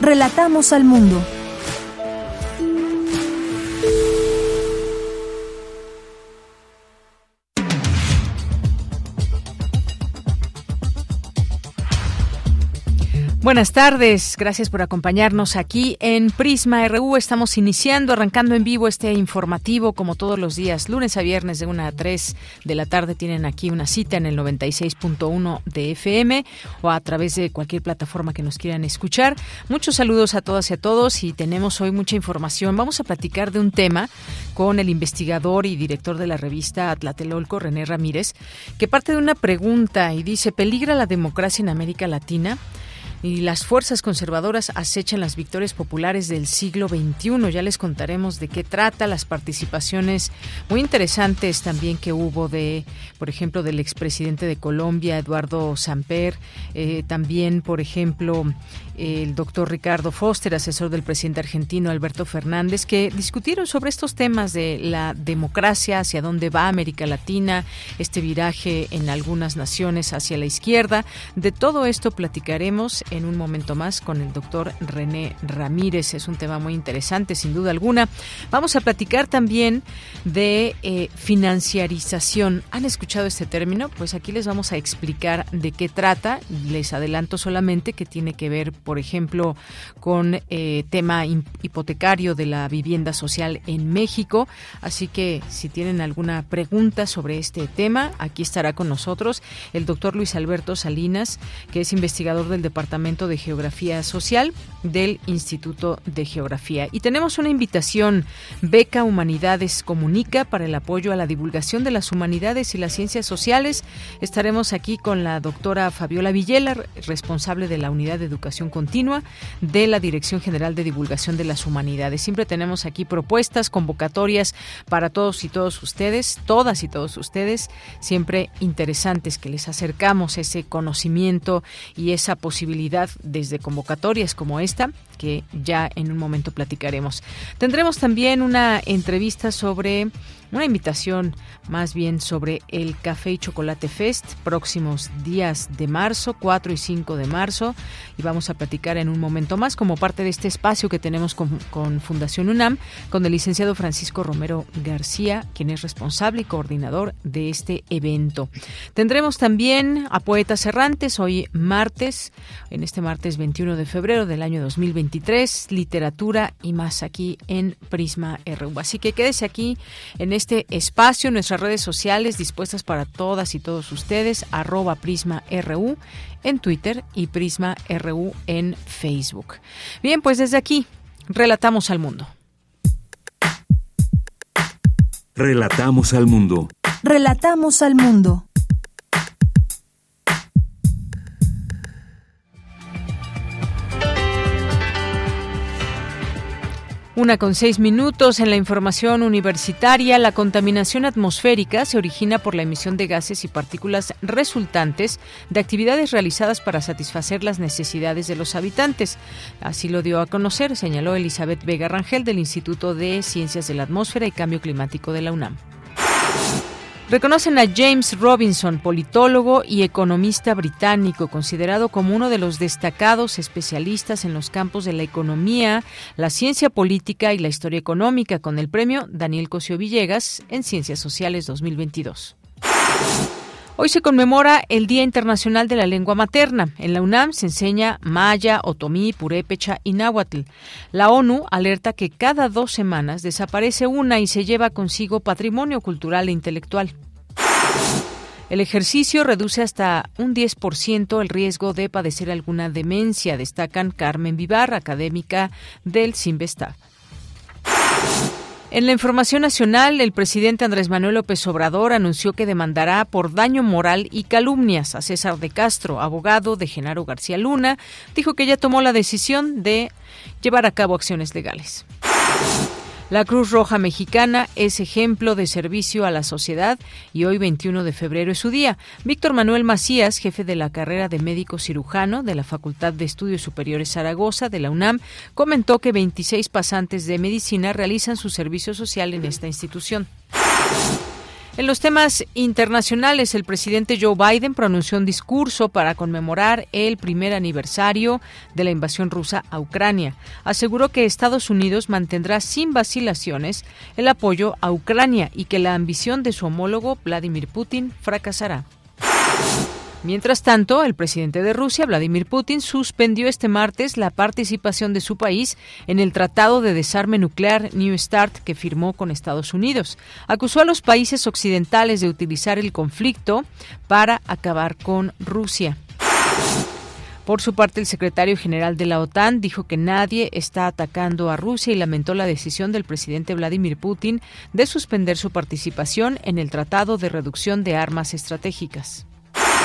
Relatamos al mundo. Buenas tardes, gracias por acompañarnos aquí en Prisma RU. Estamos iniciando, arrancando en vivo este informativo como todos los días, lunes a viernes de 1 a 3 de la tarde. Tienen aquí una cita en el 96.1 de FM o a través de cualquier plataforma que nos quieran escuchar. Muchos saludos a todas y a todos y tenemos hoy mucha información. Vamos a platicar de un tema con el investigador y director de la revista Atlatelolco, René Ramírez, que parte de una pregunta y dice, ¿peligra la democracia en América Latina? Y las fuerzas conservadoras acechan las victorias populares del siglo XXI. Ya les contaremos de qué trata, las participaciones muy interesantes también que hubo de, por ejemplo, del expresidente de Colombia, Eduardo Samper, eh, también, por ejemplo, el doctor Ricardo Foster, asesor del presidente argentino Alberto Fernández, que discutieron sobre estos temas de la democracia, hacia dónde va América Latina, este viraje en algunas naciones hacia la izquierda. De todo esto platicaremos en un momento más con el doctor René Ramírez. Es un tema muy interesante, sin duda alguna. Vamos a platicar también de eh, financiarización. ¿Han escuchado este término? Pues aquí les vamos a explicar de qué trata. Les adelanto solamente que tiene que ver por ejemplo, con eh, tema hipotecario de la vivienda social en México. Así que si tienen alguna pregunta sobre este tema, aquí estará con nosotros el doctor Luis Alberto Salinas, que es investigador del Departamento de Geografía Social del Instituto de Geografía. Y tenemos una invitación, Beca Humanidades Comunica, para el apoyo a la divulgación de las humanidades y las ciencias sociales. Estaremos aquí con la doctora Fabiola Villela, responsable de la Unidad de Educación continua de la Dirección General de Divulgación de las Humanidades. Siempre tenemos aquí propuestas, convocatorias para todos y todos ustedes, todas y todos ustedes, siempre interesantes que les acercamos ese conocimiento y esa posibilidad desde convocatorias como esta que ya en un momento platicaremos. Tendremos también una entrevista sobre una invitación más bien sobre el Café y Chocolate Fest, próximos días de marzo, 4 y 5 de marzo, y vamos a platicar en un momento más como parte de este espacio que tenemos con, Fundación UNAM, con el licenciado Francisco Romero García, quien es responsable y coordinador de este evento. Tendremos también a Poetas Errantes hoy martes, en este martes 21 de febrero del año 2023, literatura y más aquí en Prisma RU. Así que quédese aquí en este espacio, nuestras redes sociales dispuestas para todas y todos ustedes, arroba Prisma RU en Twitter y Prisma RU en Facebook. Bien, pues desde aquí, relatamos al mundo. Relatamos al mundo. Relatamos al mundo. Una con seis minutos en la información universitaria. La contaminación atmosférica se origina por la emisión de gases y partículas resultantes de actividades realizadas para satisfacer las necesidades de los habitantes. Así lo dio a conocer, señaló Elizabeth Vega Rangel del Instituto de Ciencias de la Atmósfera y Cambio Climático de la UNAM. Reconocen a James Robinson, politólogo y economista británico, considerado como uno de los destacados especialistas en los campos de la economía, la ciencia política y la historia económica, con el premio Daniel Cosio Villegas en Ciencias Sociales 2022. Hoy se conmemora el Día Internacional de la Lengua Materna. En la UNAM se enseña maya, otomí, purépecha y náhuatl. La ONU alerta que cada dos semanas desaparece una y se lleva consigo patrimonio cultural e intelectual. El ejercicio reduce hasta un 10% el riesgo de padecer alguna demencia, destacan Carmen Vivar, académica del Sinvestav. En la información nacional, el presidente Andrés Manuel López Obrador anunció que demandará por daño moral y calumnias a César de Castro, abogado de Genaro García Luna. Dijo que ya tomó la decisión de llevar a cabo acciones legales. La Cruz Roja Mexicana es ejemplo de servicio a la sociedad y hoy 21 de febrero es su día. Víctor Manuel Macías, jefe de la carrera de médico cirujano de la Facultad de Estudios Superiores Zaragoza de la UNAM, comentó que 26 pasantes de medicina realizan su servicio social en esta institución. En los temas internacionales, el presidente Joe Biden pronunció un discurso para conmemorar el primer aniversario de la invasión rusa a Ucrania. Aseguró que Estados Unidos mantendrá sin vacilaciones el apoyo a Ucrania y que la ambición de su homólogo Vladimir Putin fracasará. Mientras tanto, el presidente de Rusia, Vladimir Putin, suspendió este martes la participación de su país en el Tratado de Desarme Nuclear New START que firmó con Estados Unidos. Acusó a los países occidentales de utilizar el conflicto para acabar con Rusia. Por su parte, el secretario general de la OTAN dijo que nadie está atacando a Rusia y lamentó la decisión del presidente Vladimir Putin de suspender su participación en el Tratado de Reducción de Armas Estratégicas.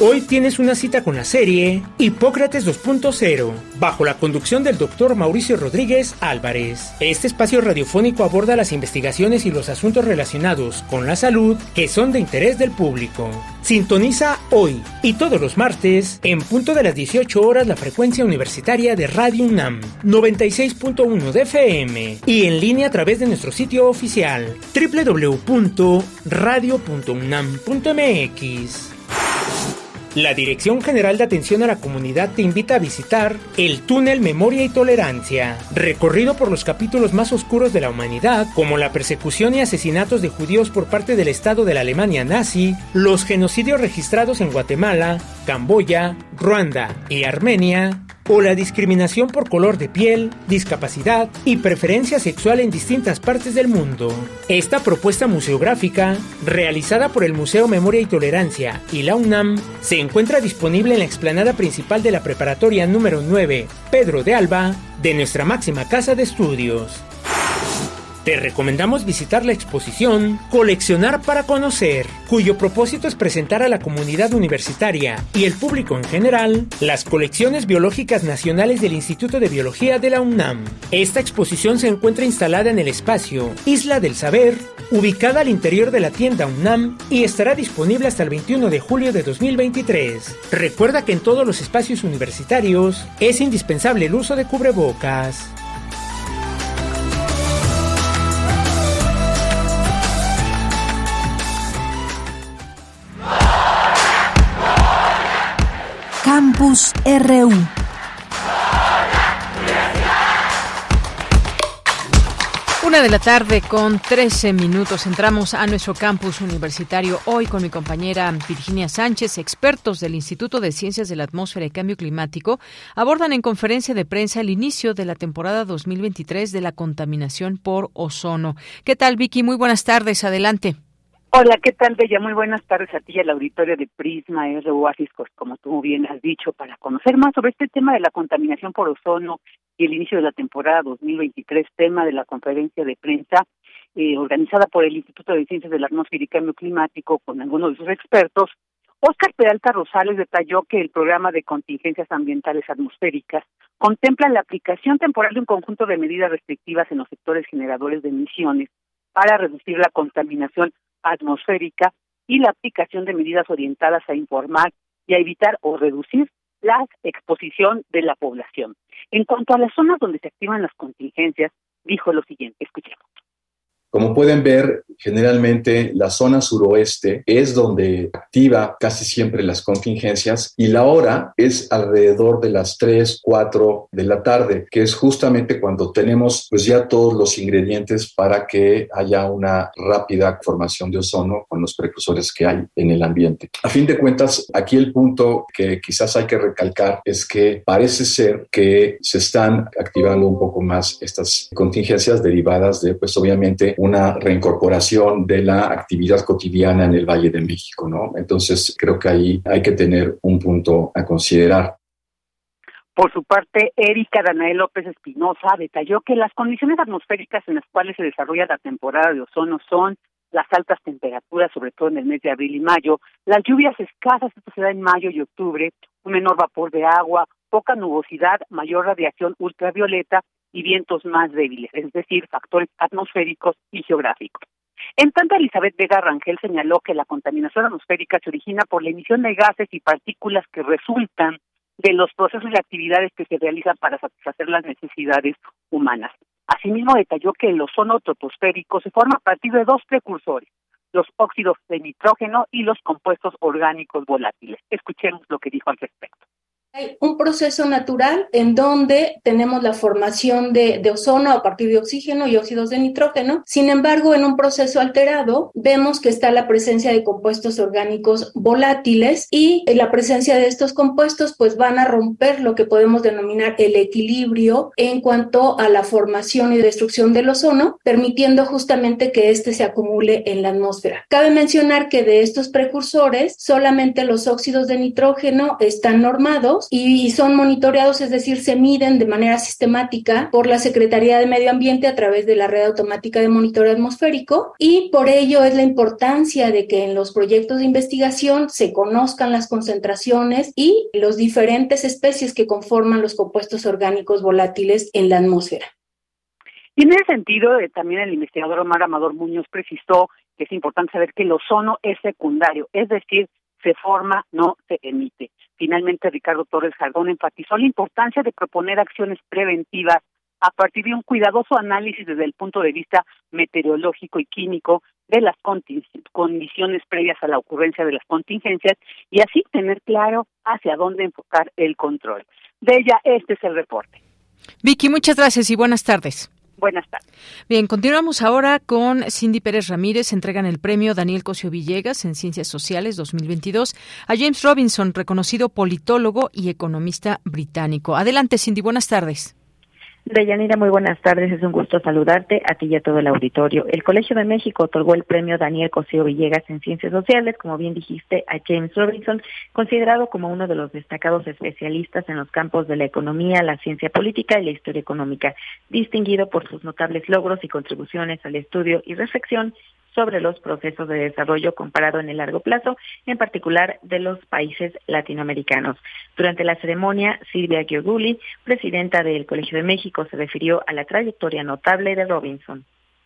Hoy tienes una cita con la serie Hipócrates 2.0, bajo la conducción del doctor Mauricio Rodríguez Álvarez. Este espacio radiofónico aborda las investigaciones y los asuntos relacionados con la salud que son de interés del público. Sintoniza hoy y todos los martes en punto de las 18 horas la frecuencia universitaria de Radio UNAM 96.1 de FM y en línea a través de nuestro sitio oficial www.radio.unam.mx. La Dirección General de Atención a la Comunidad te invita a visitar el túnel Memoria y Tolerancia, recorrido por los capítulos más oscuros de la humanidad, como la persecución y asesinatos de judíos por parte del Estado de la Alemania nazi, los genocidios registrados en Guatemala, Camboya, Ruanda y Armenia, o la discriminación por color de piel, discapacidad y preferencia sexual en distintas partes del mundo. Esta propuesta museográfica, realizada por el Museo Memoria y Tolerancia y la UNAM, se encuentra disponible en la explanada principal de la preparatoria número 9, Pedro de Alba, de nuestra máxima casa de estudios. Te recomendamos visitar la exposición Coleccionar para Conocer, cuyo propósito es presentar a la comunidad universitaria y el público en general las colecciones biológicas nacionales del Instituto de Biología de la UNAM. Esta exposición se encuentra instalada en el espacio Isla del Saber, ubicada al interior de la tienda UNAM y estará disponible hasta el 21 de julio de 2023. Recuerda que en todos los espacios universitarios es indispensable el uso de cubrebocas. Campus RU. Una de la tarde con 13 minutos entramos a nuestro campus universitario hoy con mi compañera Virginia Sánchez. Expertos del Instituto de Ciencias de la Atmósfera y Cambio Climático abordan en conferencia de prensa el inicio de la temporada 2023 de la contaminación por ozono. ¿Qué tal, Vicky? Muy buenas tardes. Adelante. Hola, ¿qué tal, Bella? Muy buenas tardes a ti y al auditorio de Prisma R Oasis, como tú bien has dicho, para conocer más sobre este tema de la contaminación por ozono y el inicio de la temporada 2023, tema de la conferencia de prensa eh, organizada por el Instituto de Ciencias de la Atmósfera y Cambio Climático con algunos de sus expertos. Oscar Peralta Rosales detalló que el programa de contingencias ambientales atmosféricas contempla la aplicación temporal de un conjunto de medidas restrictivas en los sectores generadores de emisiones para reducir la contaminación atmosférica y la aplicación de medidas orientadas a informar y a evitar o reducir la exposición de la población. En cuanto a las zonas donde se activan las contingencias, dijo lo siguiente, escuchemos. Como pueden ver, generalmente la zona suroeste es donde activa casi siempre las contingencias y la hora es alrededor de las 3, 4 de la tarde, que es justamente cuando tenemos pues ya todos los ingredientes para que haya una rápida formación de ozono con los precursores que hay en el ambiente. A fin de cuentas, aquí el punto que quizás hay que recalcar es que parece ser que se están activando un poco más estas contingencias derivadas de pues obviamente una reincorporación de la actividad cotidiana en el Valle de México, ¿no? Entonces, creo que ahí hay que tener un punto a considerar. Por su parte, Erika Danael López Espinosa detalló que las condiciones atmosféricas en las cuales se desarrolla la temporada de ozono son las altas temperaturas, sobre todo en el mes de abril y mayo, las lluvias escasas, esto se da en mayo y octubre, un menor vapor de agua, poca nubosidad, mayor radiación ultravioleta y vientos más débiles, es decir, factores atmosféricos y geográficos. En tanto, Elizabeth Vega Rangel señaló que la contaminación atmosférica se origina por la emisión de gases y partículas que resultan de los procesos y actividades que se realizan para satisfacer las necesidades humanas. Asimismo, detalló que el ozono troposférico se forma a partir de dos precursores, los óxidos de nitrógeno y los compuestos orgánicos volátiles. Escuchemos lo que dijo al respecto. Hay un proceso natural en donde tenemos la formación de, ozono a partir de oxígeno y óxidos de nitrógeno. Sin embargo, en un proceso alterado, vemos que está la presencia de compuestos orgánicos volátiles y la presencia de estos compuestos pues van a romper lo que podemos denominar el equilibrio en cuanto a la formación y destrucción del ozono, permitiendo justamente que éste se acumule en la atmósfera. Cabe mencionar que de estos precursores, solamente los óxidos de nitrógeno están normados y son monitoreados, es decir, se miden de manera sistemática por la Secretaría de Medio Ambiente a través de la red automática de monitoreo atmosférico y por ello es la importancia de que en los proyectos de investigación se conozcan las concentraciones y los diferentes especies que conforman los compuestos orgánicos volátiles en la atmósfera. Y en ese sentido, eh, también el investigador Omar Amador Muñoz precisó que es importante saber que el ozono es secundario, es decir, se forma, no se emite. Finalmente, Ricardo Torres Jardón enfatizó la importancia de proponer acciones preventivas a partir de un cuidadoso análisis desde el punto de vista meteorológico y químico de las condiciones previas a la ocurrencia de las contingencias y así tener claro hacia dónde enfocar el control. De ella, este es el reporte. Vicky, muchas gracias y buenas tardes. Buenas tardes. Bien, continuamos ahora con Cindy Pérez Ramírez. Entregan el premio Daniel Cosio Villegas en Ciencias Sociales 2022 a James Robinson, reconocido politólogo y economista británico. Adelante, Cindy. Buenas tardes. Deyanira, muy buenas tardes. Es un gusto saludarte a ti y a todo el auditorio. El Colegio de México otorgó el premio Daniel Cosío Villegas en Ciencias Sociales, como bien dijiste, a James Robinson, considerado como uno de los destacados especialistas en los campos de la economía, la ciencia política y la historia económica, distinguido por sus notables logros y contribuciones al estudio y reflexión sobre los procesos de desarrollo comparado en el largo plazo, en particular de los países latinoamericanos. Durante la ceremonia, Silvia Gioguli, presidenta del Colegio de México, se refirió a la trayectoria notable de Robinson.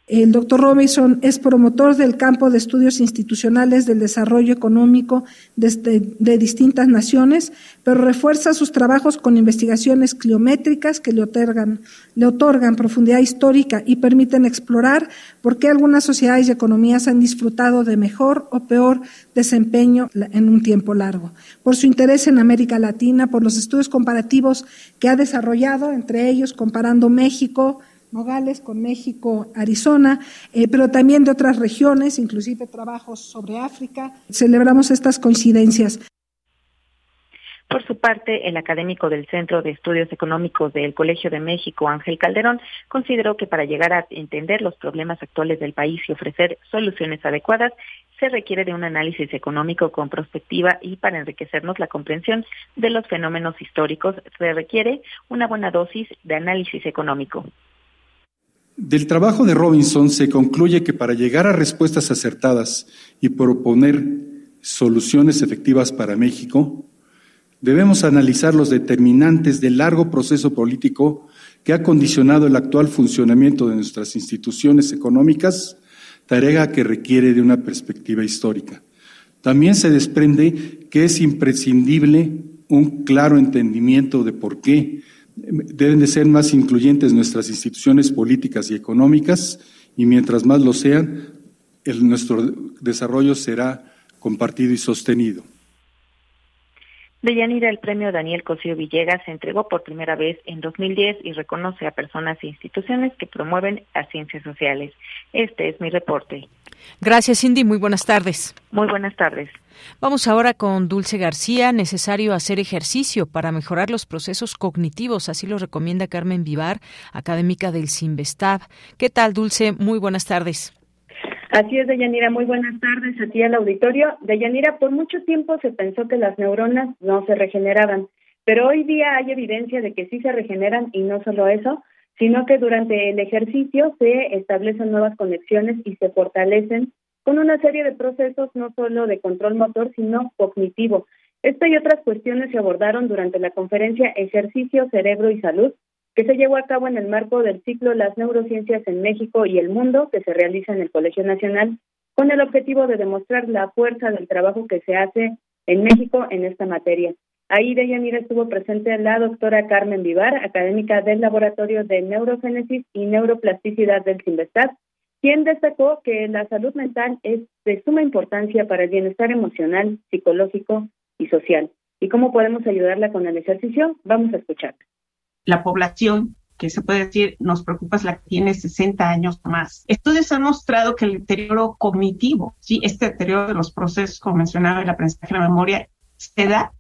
El doctor Robinson es promotor del campo de estudios institucionales del desarrollo económico de, distintas naciones, pero refuerza sus trabajos con investigaciones cliométricas que le otorgan, le otorgan profundidad histórica y permiten explorar por qué algunas sociedades y economías han disfrutado de mejor o peor desempeño en un tiempo largo. Por su interés en América Latina, por los estudios comparativos que ha desarrollado, entre ellos comparando México, Nogales con México, Arizona, eh, pero también de otras regiones, inclusive trabajos sobre África. Celebramos estas coincidencias. Por su parte, el académico del Centro de Estudios Económicos del Colegio de México, Ángel Calderón, consideró que para llegar a entender los problemas actuales del país y ofrecer soluciones adecuadas, se requiere de un análisis económico con prospectiva y para enriquecernos la comprensión de los fenómenos históricos se requiere una buena dosis de análisis económico. Del trabajo de Robinson se concluye que para llegar a respuestas acertadas y proponer soluciones efectivas para México, debemos analizar los determinantes del largo proceso político que ha condicionado el actual funcionamiento de nuestras instituciones económicas, tarea que requiere de una perspectiva histórica. También se desprende que es imprescindible un claro entendimiento de por qué deben de ser más incluyentes nuestras instituciones políticas y económicas y mientras más lo sean, nuestro desarrollo será compartido y sostenido. De Yanira, el premio Daniel Cosío Villegas se entregó por primera vez en 2010 y reconoce a personas e instituciones que promueven las ciencias sociales. Este es mi reporte. Gracias, Cindy. Muy buenas tardes. Muy buenas tardes. Vamos ahora con Dulce García. Necesario hacer ejercicio para mejorar los procesos cognitivos. Así lo recomienda Carmen Vivar, académica del CIMBESTAB. ¿Qué tal, Dulce? Muy buenas tardes. Así es, Deyanira. Muy buenas tardes a ti al auditorio. Deyanira, por mucho tiempo se pensó que las neuronas no se regeneraban, pero hoy día hay evidencia de que sí se regeneran y no solo eso, sino que durante el ejercicio se establecen nuevas conexiones y se fortalecen con una serie de procesos no solo de control motor, sino cognitivo. Esta y otras cuestiones se abordaron durante la conferencia Ejercicio, Cerebro y Salud, que se llevó a cabo en el marco del ciclo Las neurociencias en México y el mundo, que se realiza en el Colegio Nacional, con el objetivo de demostrar la fuerza del trabajo que se hace en México en esta materia. Ahí de Yanira estuvo presente la doctora Carmen Vivar, académica del Laboratorio de Neurogénesis y Neuroplasticidad del CIMBESTAT, quien destacó que la salud mental es de suma importancia para el bienestar emocional, psicológico y social. ¿Y cómo podemos ayudarla con el ejercicio? Vamos a escuchar la población que se puede decir nos preocupa es la que tiene 60 años más. Estudios han mostrado que el deterioro cognitivo, sí, este deterioro de los procesos, como mencionaba, el aprendizaje de la memoria, se da,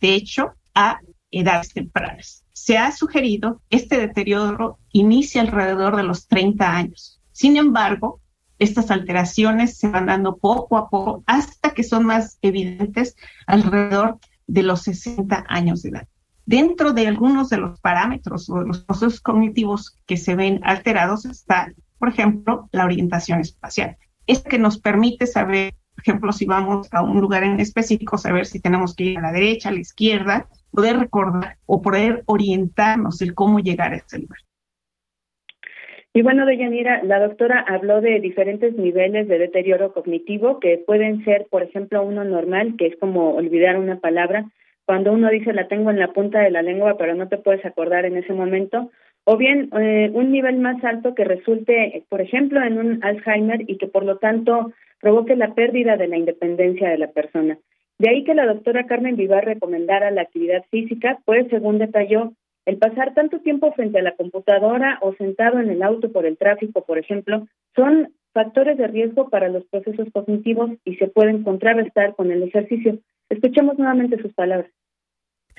de hecho, a edades tempranas. Se ha sugerido este deterioro inicia alrededor de los 30 años. Sin embargo, estas alteraciones se van dando poco a poco hasta que son más evidentes alrededor de los 60 años de edad dentro de algunos de los parámetros o de los procesos cognitivos que se ven alterados está, por ejemplo, la orientación espacial. Es que nos permite saber, por ejemplo, si vamos a un lugar en específico, saber si tenemos que ir a la derecha, a la izquierda, poder recordar o poder orientarnos el cómo llegar a ese lugar. Y bueno, Deyanira, la doctora habló de diferentes niveles de deterioro cognitivo que pueden ser, por ejemplo, uno normal, que es como olvidar una palabra, cuando uno dice la tengo en la punta de la lengua, pero no te puedes acordar en ese momento, o bien eh, un nivel más alto que resulte, por ejemplo, en un Alzheimer y que por lo tanto provoque la pérdida de la independencia de la persona. De ahí que la doctora Carmen Vivar recomendara la actividad física, pues según detalló, el pasar tanto tiempo frente a la computadora o sentado en el auto por el tráfico, por ejemplo, son factores de riesgo para los procesos cognitivos y se pueden contrarrestar con el ejercicio. Escuchemos nuevamente sus palabras.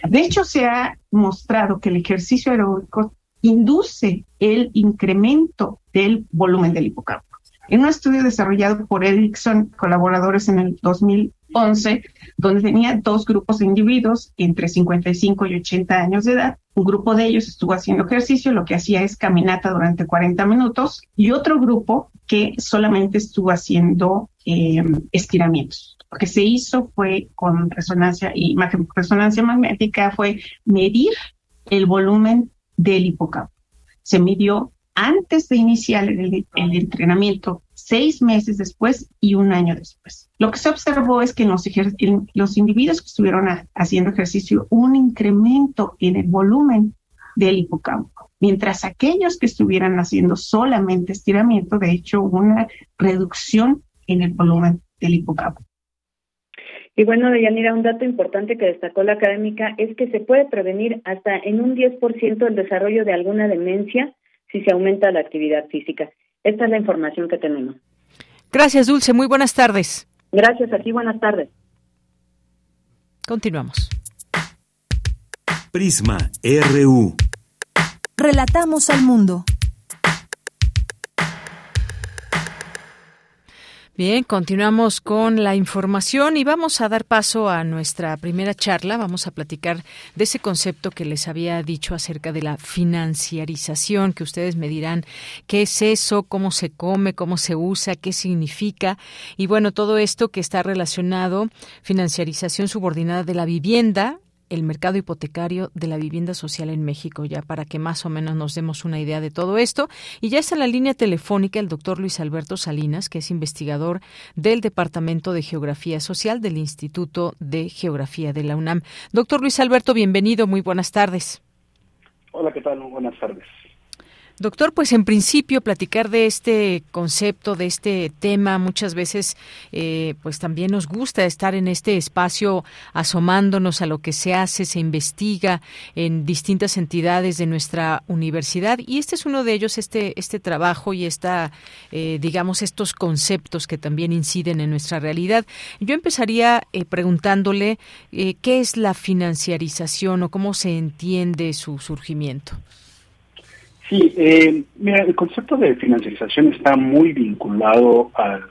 De hecho, se ha mostrado que el ejercicio aeróbico induce el incremento del volumen del hipocampo. En un estudio desarrollado por Erickson, colaboradores en el 2011, donde tenía dos grupos de individuos entre 55 y 80 años de edad, un grupo de ellos estuvo haciendo ejercicio, lo que hacía es caminata durante 40 minutos, y otro grupo que solamente estuvo haciendo eh, estiramientos. Lo que se hizo fue con resonancia y resonancia magnética fue medir el volumen del hipocampo. Se midió antes de iniciar el, entrenamiento, seis meses después y un año después. Lo que se observó es que en los, los individuos que estuvieron haciendo ejercicio un incremento en el volumen del hipocampo, mientras aquellos que estuvieran haciendo solamente estiramiento, de hecho, una reducción en el volumen del hipocampo. Y bueno, Deyanira, un dato importante que destacó la académica es que se puede prevenir hasta en un 10% el desarrollo de alguna demencia si se aumenta la actividad física. Esta es la información que tenemos. Gracias, Dulce. Muy buenas tardes. Gracias a ti. Buenas tardes. Continuamos. Prisma RU. Relatamos al mundo. Bien, continuamos con la información y vamos a dar paso a nuestra primera charla. Vamos a platicar de ese concepto que les había dicho acerca de la financiarización, que ustedes me dirán qué es eso, cómo se come, cómo se usa, qué significa. Y bueno, todo esto que está relacionado, financiarización subordinada de la vivienda, el mercado hipotecario de la vivienda social en México, ya para que más o menos nos demos una idea de todo esto. Y ya está en la línea telefónica el doctor Luis Alberto Salinas, que es investigador del Departamento de Geografía Social del Instituto de Geografía de la UNAM. Doctor Luis Alberto, bienvenido, muy buenas tardes. Hola, ¿qué tal? Muy buenas tardes. Doctor, pues en principio platicar de este concepto, de este tema, muchas veces eh, pues también nos gusta estar en este espacio asomándonos a lo que se hace, se investiga en distintas entidades de nuestra universidad y este es uno de ellos, este, este trabajo y esta, eh, digamos, estos conceptos que también inciden en nuestra realidad. Yo empezaría eh, preguntándole qué es la financiarización o cómo se entiende su surgimiento. Sí, eh, mira, el concepto de financiarización está muy vinculado al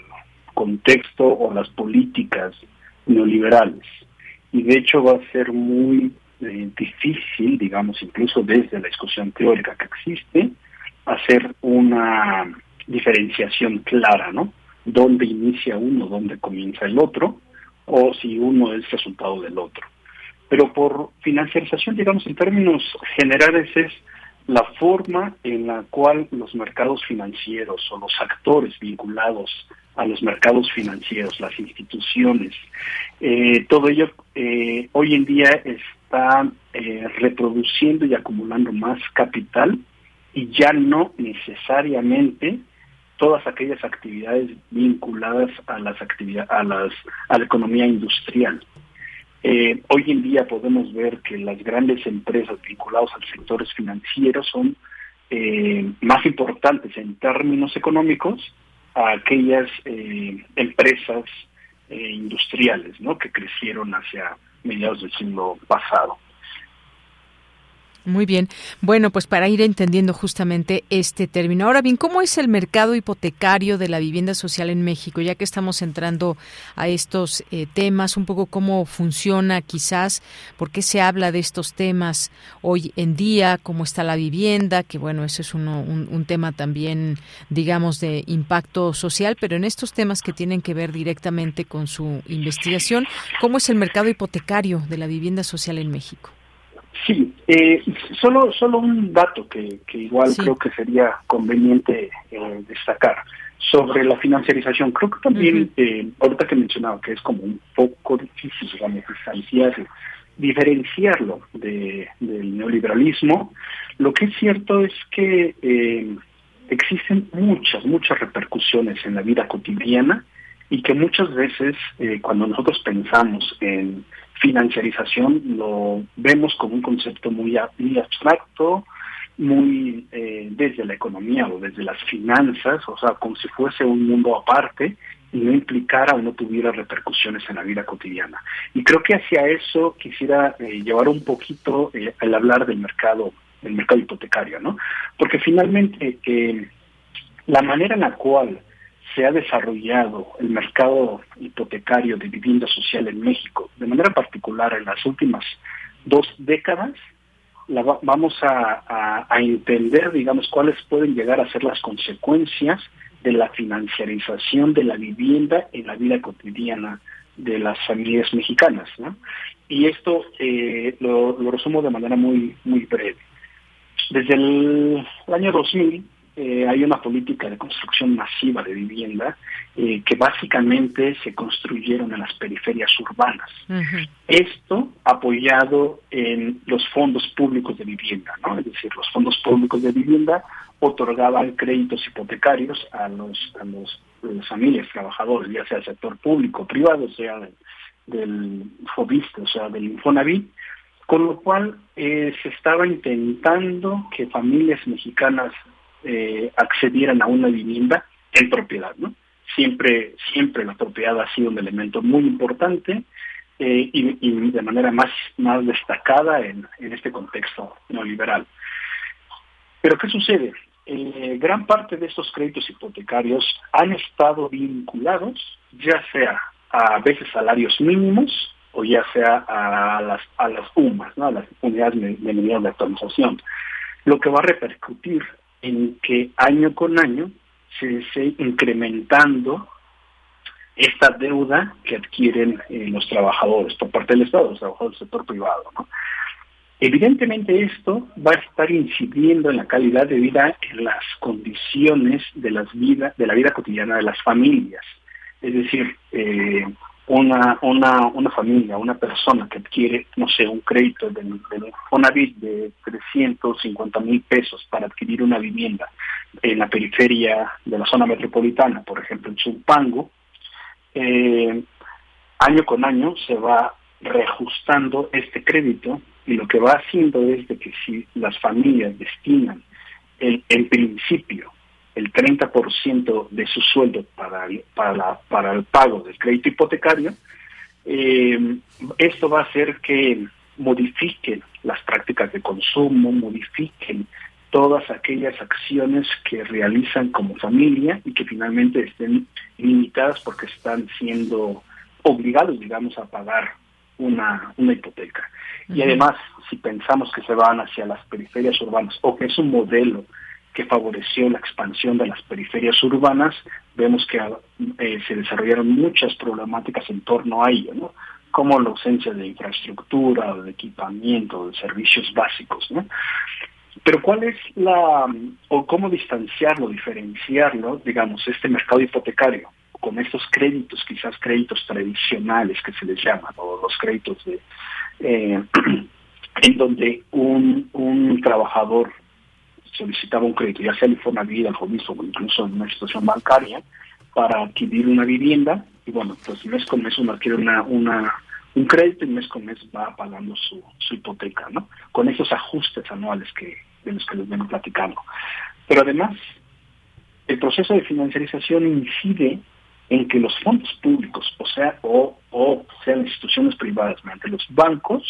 contexto o las políticas neoliberales. Y de hecho va a ser muy eh, difícil, digamos, incluso desde la discusión teórica que existe, hacer una diferenciación clara, ¿no? Dónde inicia uno, dónde comienza el otro, o si uno es resultado del otro. Pero por financiarización, digamos, en términos generales, es la forma en la cual los mercados financieros o los actores vinculados a los mercados financieros, las instituciones, eh, todo ello eh, hoy en día está eh, reproduciendo y acumulando más capital y ya no necesariamente todas aquellas actividades vinculadas a las actividades a las a la economía industrial. Eh, hoy en día podemos ver que las grandes empresas vinculadas al sectores financieros son eh, más importantes en términos económicos a aquellas eh, empresas industriales ¿no? que crecieron hacia mediados del siglo pasado. Muy bien. Bueno, pues para ir entendiendo justamente este término. Ahora bien, ¿cómo es el mercado hipotecario de la vivienda social en México? Ya que estamos entrando a estos eh, temas, un poco cómo funciona quizás, por qué se habla de estos temas hoy en día, cómo está la vivienda, que bueno, ese es uno, un, un tema también, digamos, de impacto social, pero en estos temas que tienen que ver directamente con su investigación, ¿cómo es el mercado hipotecario de la vivienda social en México? Sí, eh, solo, solo un dato que, que igual creo que sería conveniente eh, destacar sobre la financiarización. Creo que también, eh, ahorita que mencionaba que es como un poco difícil, digamos, diferenciarlo de, del neoliberalismo, lo que es cierto es que eh, existen muchas, muchas repercusiones en la vida cotidiana y que muchas veces eh, cuando nosotros pensamos en financiarización lo vemos como un concepto muy, abstracto, muy eh, desde la economía o desde las finanzas, o sea, como si fuese un mundo aparte y no implicara o no tuviera repercusiones en la vida cotidiana. Y creo que hacia eso quisiera eh, llevar un poquito eh, el hablar del mercado, del mercado hipotecario, ¿no? Porque finalmente la manera en la cual se ha desarrollado el mercado hipotecario de vivienda social en México, de manera particular en las últimas dos décadas, vamos a, entender, digamos, cuáles pueden llegar a ser las consecuencias de la financiarización de la vivienda en la vida cotidiana de las familias mexicanas. Y esto eh, lo, lo, resumo de manera muy, muy breve. Desde el año 2000, eh, hay una política de construcción masiva de vivienda eh, que básicamente se construyeron en las periferias urbanas. Esto apoyado en los fondos públicos de vivienda, ¿no? Es decir, los fondos públicos de vivienda otorgaban créditos hipotecarios a los a los, las familias trabajadores, ya sea del sector público, privado, sea del, del o sea, del Infonavit, con lo cual eh, se estaba intentando que familias mexicanas eh, accedieran a una vivienda en propiedad. Siempre, siempre la propiedad ha sido un elemento muy importante eh, y, de manera más, más destacada en, este contexto neoliberal. Pero ¿qué sucede? Eh, gran parte de estos créditos hipotecarios han estado vinculados ya sea a veces salarios mínimos o ya sea a las, a las UMAS, a las unidades de medida de actualización, lo que va a repercutir en que año con año se esté incrementando esta deuda que adquieren eh, los trabajadores por parte del Estado, los trabajadores del sector privado. Evidentemente esto va a estar incidiendo en la calidad de vida, en las condiciones de, las vida, de la vida cotidiana de las familias. Es decir, eh, una, una, una familia, una persona que adquiere, no sé, un crédito de, de Fonavit de 350 mil pesos para adquirir una vivienda en la periferia de la zona metropolitana, por ejemplo en Chumpango, eh, año con año se va reajustando este crédito y lo que va haciendo es de que si las familias destinan el, en principio el 30% de su sueldo para, para, para el pago del crédito hipotecario, eh, esto va a hacer que modifiquen las prácticas de consumo, modifiquen todas aquellas acciones que realizan como familia y que finalmente estén limitadas porque están siendo obligados, digamos, a pagar una, una hipoteca. Y además, si pensamos que se van hacia las periferias urbanas o que es un modelo que favoreció la expansión de las periferias urbanas, vemos que eh, se desarrollaron muchas problemáticas en torno a ello, ¿no? como la ausencia de infraestructura, de equipamiento, de servicios básicos. ¿no? Pero ¿cuál es la, o cómo distanciarlo, diferenciarlo, digamos, este mercado hipotecario con estos créditos, quizás créditos tradicionales que se les llaman, o los créditos de, eh, en donde un, un trabajador solicitaba un crédito, ya sea en forma de vida, o incluso en una situación bancaria, para adquirir una vivienda, y bueno, pues mes con mes uno adquiere una, una, un crédito y mes con mes va pagando su, su hipoteca, ¿no? Con esos ajustes anuales que, de los que les vengo platicando. Pero además, el proceso de financiarización incide en que los fondos públicos, o sea, o, o sean instituciones privadas, mediante los bancos,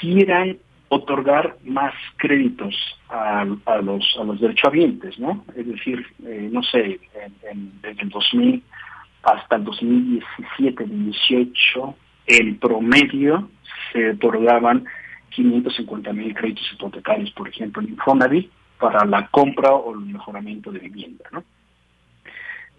quieran otorgar más créditos a, los a los derechohabientes, ¿no? Es decir, eh, no sé, desde el 2000 hasta el 2017-18, el promedio se otorgaban 550 mil créditos hipotecarios, por ejemplo, en Infonavit, para la compra o el mejoramiento de vivienda, ¿no?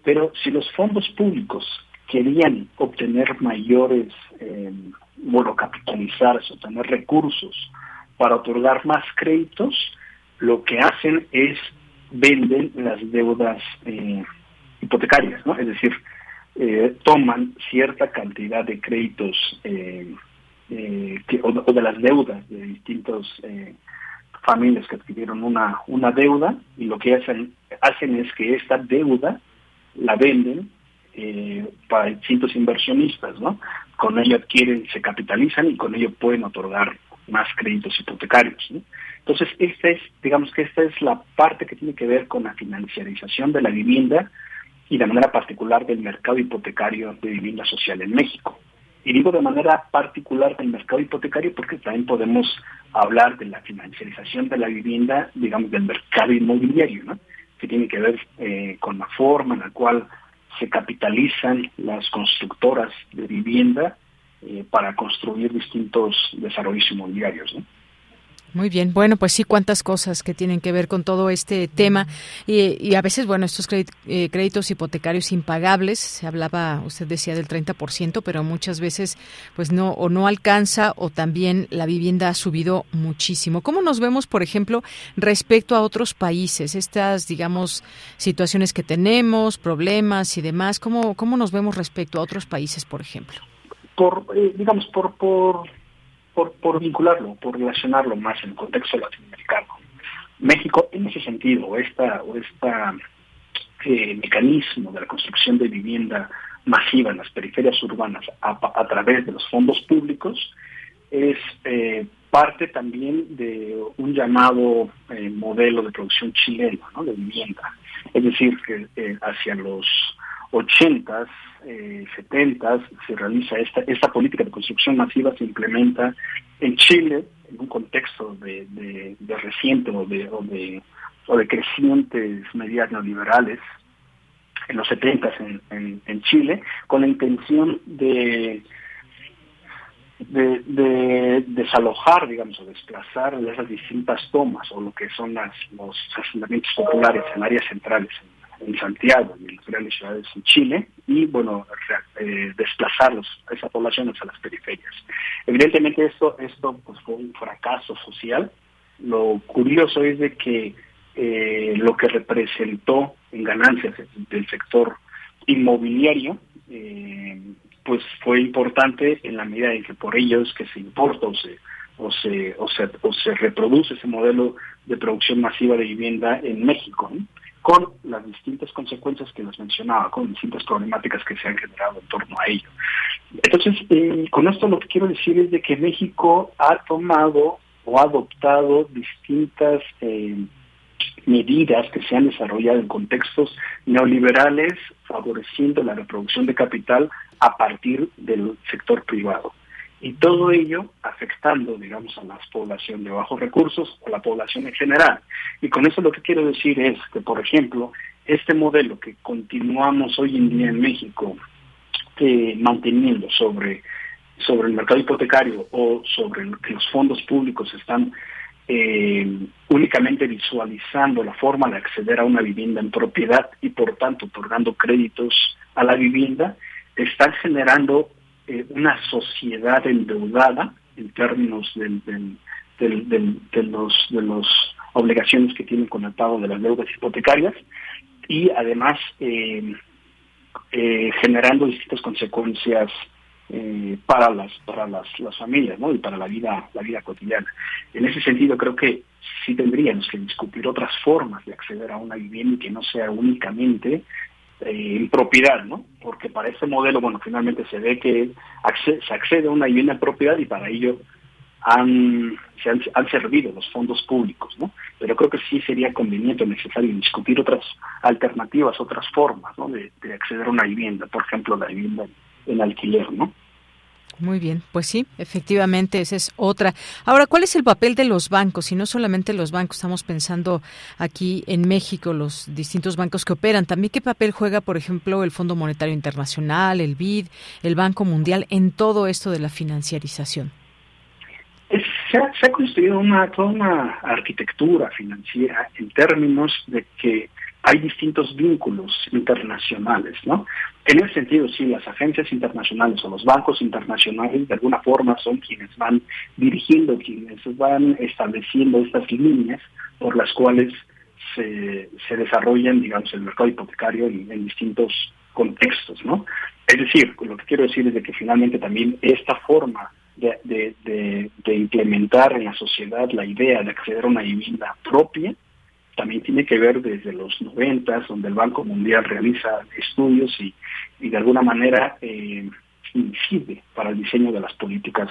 Pero si los fondos públicos querían obtener mayores, eh, bueno, capitalizarse, obtener recursos para otorgar más créditos, lo que hacen es venden las deudas eh, hipotecarias, ¿no? Es decir, eh, toman cierta cantidad de créditos eh, eh, o, de las deudas de distintas familias que adquirieron una, una deuda y lo que hacen, hacen es que esta deuda la venden para distintos inversionistas, ¿no? Con ello adquieren, se capitalizan y con ello pueden otorgar más créditos hipotecarios. Entonces, esta es, digamos que esta es la parte que tiene que ver con la financiarización de la vivienda y de manera particular del mercado hipotecario de vivienda social en México. Y digo de manera particular del mercado hipotecario porque también podemos hablar de la financiarización de la vivienda, digamos, del mercado inmobiliario, ¿no? que tiene que ver eh, con la forma en la cual se capitalizan las constructoras de vivienda eh, para construir distintos desarrollos inmobiliarios. ¿no? Muy bien, bueno, pues sí, cuántas cosas que tienen que ver con todo este tema y, a veces, bueno, estos eh, créditos hipotecarios impagables, se hablaba, usted decía del 30%, pero muchas veces pues no o no alcanza o también la vivienda ha subido muchísimo. ¿Cómo nos vemos, por ejemplo, respecto a otros países, estas, digamos, situaciones que tenemos, problemas y demás, cómo cómo nos vemos respecto a otros países, por ejemplo? Por eh, digamos por por por, por vincularlo, por relacionarlo más en el contexto latinoamericano. México, en ese sentido, esta, o esta eh, mecanismo de la construcción de vivienda masiva en las periferias urbanas a, través de los fondos públicos es eh, parte también de un llamado eh, modelo de producción chileno ¿no? de vivienda. Es decir, que hacia los 80s, eh, 70 se realiza esta, esta política de construcción masiva, se implementa en Chile en un contexto de, de, reciente o de, o de, o de crecientes medidas neoliberales en los 70 en, en, Chile, con la intención de de, de, desalojar, digamos, o desplazar esas distintas tomas o lo que son las, los asentamientos populares en áreas centrales en Santiago y en las grandes ciudades en Chile y, bueno, eh, desplazarlos a esas poblaciones a las periferias. Evidentemente esto, esto pues, fue un fracaso social. Lo curioso es de que eh, lo que representó en ganancias del sector inmobiliario, eh, pues fue importante en la medida en que por ellos que se importa o se, o se, o se, o se reproduce ese modelo de producción masiva de vivienda en México. Con las distintas consecuencias que les mencionaba, con distintas problemáticas que se han generado en torno a ello. Entonces, eh, con esto lo que quiero decir es de que México ha tomado o ha adoptado distintas eh, medidas que se han desarrollado en contextos neoliberales favoreciendo la reproducción de capital a partir del sector privado. Y todo ello afectando, digamos, a la población de bajos recursos o la población en general. Y con eso lo que quiero decir es que, por ejemplo, este modelo que continuamos hoy en día en México eh, manteniendo sobre, sobre el mercado hipotecario o sobre que los fondos públicos están eh, únicamente visualizando la forma de acceder a una vivienda en propiedad y por tanto otorgando créditos a la vivienda, están generando eh, una sociedad endeudada en términos del, de los de obligaciones que tienen con el pago de las deudas hipotecarias y además eh, eh, generando distintas consecuencias para las para las, las familias ¿no? y para la vida la vida cotidiana en ese sentido creo que sí tendríamos que discutir otras formas de acceder a una vivienda y que no sea únicamente eh, en propiedad no porque para ese modelo bueno finalmente se ve que se accede a una vivienda en propiedad y para ello han, se han, servido los fondos públicos, ¿no? Pero creo que sí sería conveniente o necesario discutir otras alternativas, otras formas, ¿no? De, acceder a una vivienda, por ejemplo, la vivienda en alquiler, ¿no? Muy bien, pues sí, efectivamente, esa es otra. Ahora, ¿cuál es el papel de los bancos? Y no solamente los bancos, estamos pensando aquí en México, los distintos bancos que operan. También, ¿qué papel juega, por ejemplo, el Fondo Monetario Internacional, el BID, el Banco Mundial en todo esto de la financiarización? se, ha, construido una, toda una arquitectura financiera en términos de que hay distintos vínculos internacionales, ¿no? En ese sentido, sí, las agencias internacionales o los bancos internacionales de alguna forma son quienes van dirigiendo, quienes van estableciendo estas líneas por las cuales se, se desarrollan, digamos, el mercado hipotecario en, distintos contextos, ¿no? Es decir, lo que quiero decir es de que finalmente también esta forma de, de, implementar en la sociedad la idea de acceder a una vivienda propia, también tiene que ver desde los noventas, donde el Banco Mundial realiza estudios y, y de alguna manera eh, incide para el diseño de las políticas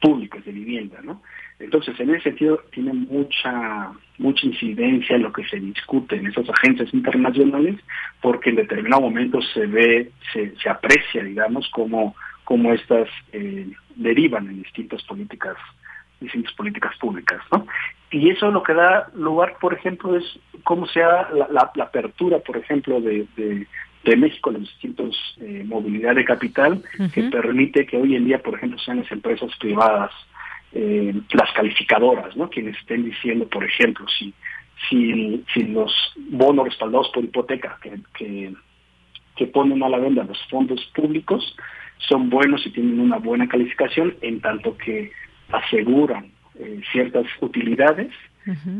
públicas de vivienda, ¿no? Entonces, en ese sentido, tiene mucha mucha incidencia en lo que se discute en esas agencias internacionales, porque en determinado momento se ve, se, se aprecia, digamos, como cómo estas eh, derivan en distintas políticas distintas políticas públicas, ¿no? Y eso lo que da lugar, por ejemplo, es cómo sea la, la, apertura, por ejemplo, de, de, México los distintos eh, movilidad de capital, que permite que hoy en día, por ejemplo, sean las empresas privadas, eh, las calificadoras, ¿no? Quienes estén diciendo, por ejemplo, si si, si los bonos respaldados por hipoteca que, que, que ponen a la venta los fondos públicos son buenos y tienen una buena calificación en tanto que aseguran eh, ciertas utilidades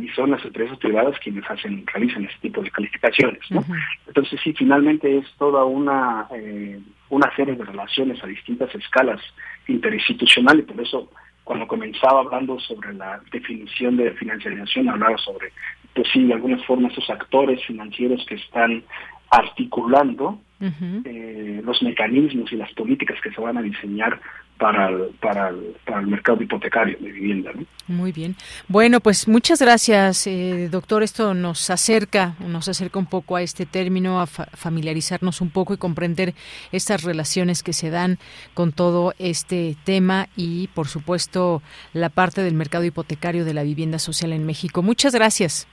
y son las empresas privadas quienes hacen realizan este tipo de calificaciones ¿no? entonces sí finalmente es toda una eh, una serie de relaciones a distintas escalas interinstitucionales y por eso cuando comenzaba hablando sobre la definición de financiarización hablaba sobre pues sí de alguna forma esos actores financieros que están articulando eh, los mecanismos y las políticas que se van a diseñar para el, para el, mercado hipotecario de vivienda. Muy bien. Bueno, pues muchas gracias, eh, doctor. Esto nos acerca, nos acerca un poco a este término, a familiarizarnos un poco y comprender estas relaciones que se dan con todo este tema y, por supuesto, la parte del mercado hipotecario de la vivienda social en México. Muchas gracias.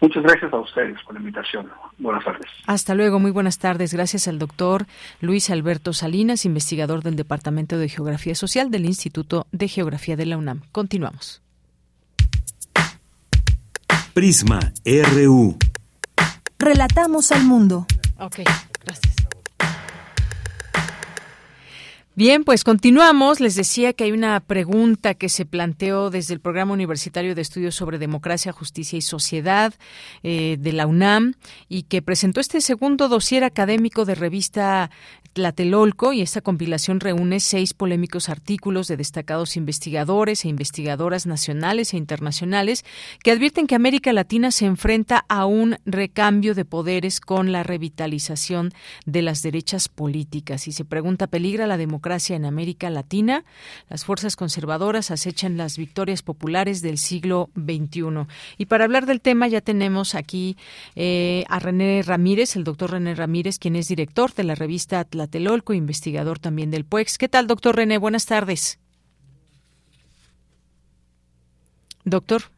Muchas gracias a ustedes por la invitación. Buenas tardes. Hasta luego, muy buenas tardes. Gracias al doctor Luis Alberto Salinas, investigador del Departamento de Geografía Social del Instituto de Geografía de la UNAM. Continuamos. Prisma RU. Relatamos al mundo. Ok, gracias. Bien, pues continuamos. Les decía que hay una pregunta que se planteó desde el Programa Universitario de Estudios sobre Democracia, Justicia y Sociedad eh, de la UNAM y que presentó este segundo dossier académico de revista Tlatelolco y esta compilación reúne seis polémicos artículos de destacados investigadores e investigadoras nacionales e internacionales que advierten que América Latina se enfrenta a un recambio de poderes con la revitalización de las derechas políticas y se pregunta, ¿peligra la democracia? Democracia en América Latina. Las fuerzas conservadoras acechan las victorias populares del siglo XXI. Y para hablar del tema ya tenemos aquí eh, a René Ramírez, el doctor René Ramírez, quien es director de la revista Tlatelolco, investigador también del PUEX. ¿Qué tal, doctor René? Buenas tardes. Doctor.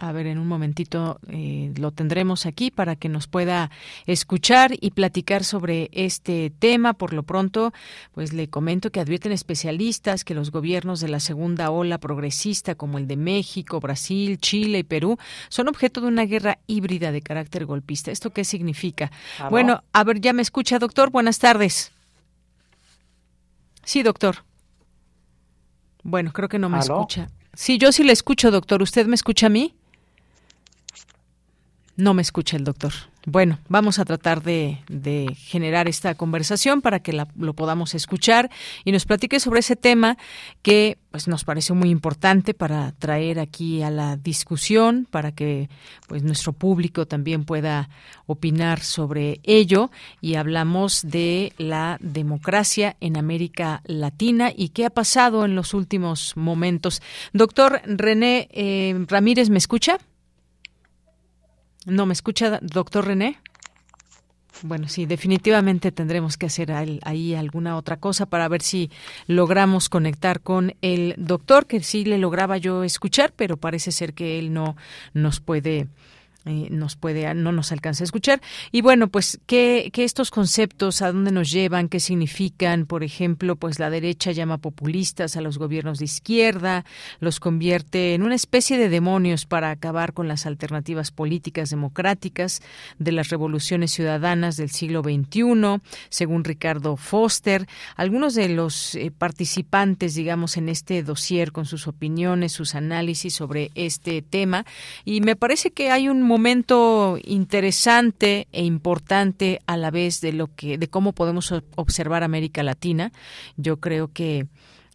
A ver, en un momentito eh, lo tendremos aquí para que nos pueda escuchar y platicar sobre este tema. Por lo pronto, pues le comento que advierten especialistas que los gobiernos de la segunda ola progresista, como el de México, Brasil, Chile y Perú, son objeto de una guerra híbrida de carácter golpista. ¿Esto qué significa? Bueno, a ver, ya me escucha, doctor. Buenas tardes. Sí, doctor. Bueno, creo que no me escucha. Sí, yo sí le escucho, doctor. ¿Usted me escucha a mí? No me escucha el doctor. Bueno, vamos a tratar de, generar esta conversación para que lo podamos escuchar y nos platique sobre ese tema que pues nos parece muy importante para traer aquí a la discusión, para que pues nuestro público también pueda opinar sobre ello y hablamos de la democracia en América Latina y qué ha pasado en los últimos momentos. Doctor René eh, Ramírez, ¿me escucha? ¿No me escucha, doctor René? Bueno, sí, definitivamente tendremos que hacer ahí alguna otra cosa para ver si logramos conectar con el doctor, que sí le lograba yo escuchar, pero parece ser que él no nos puede eh, nos puede no nos alcanza a escuchar. Y bueno pues ¿qué, estos conceptos a dónde nos llevan qué significan por ejemplo pues la derecha llama populistas a los gobiernos de izquierda los convierte en una especie de demonios para acabar con las alternativas políticas democráticas de las revoluciones ciudadanas del siglo XXI según Ricardo Foster. Algunos de los eh, participantes digamos en este dossier con sus opiniones sus análisis sobre este tema. Y me parece que hay un momento interesante e importante a la vez de lo que de cómo podemos observar América Latina. Yo creo que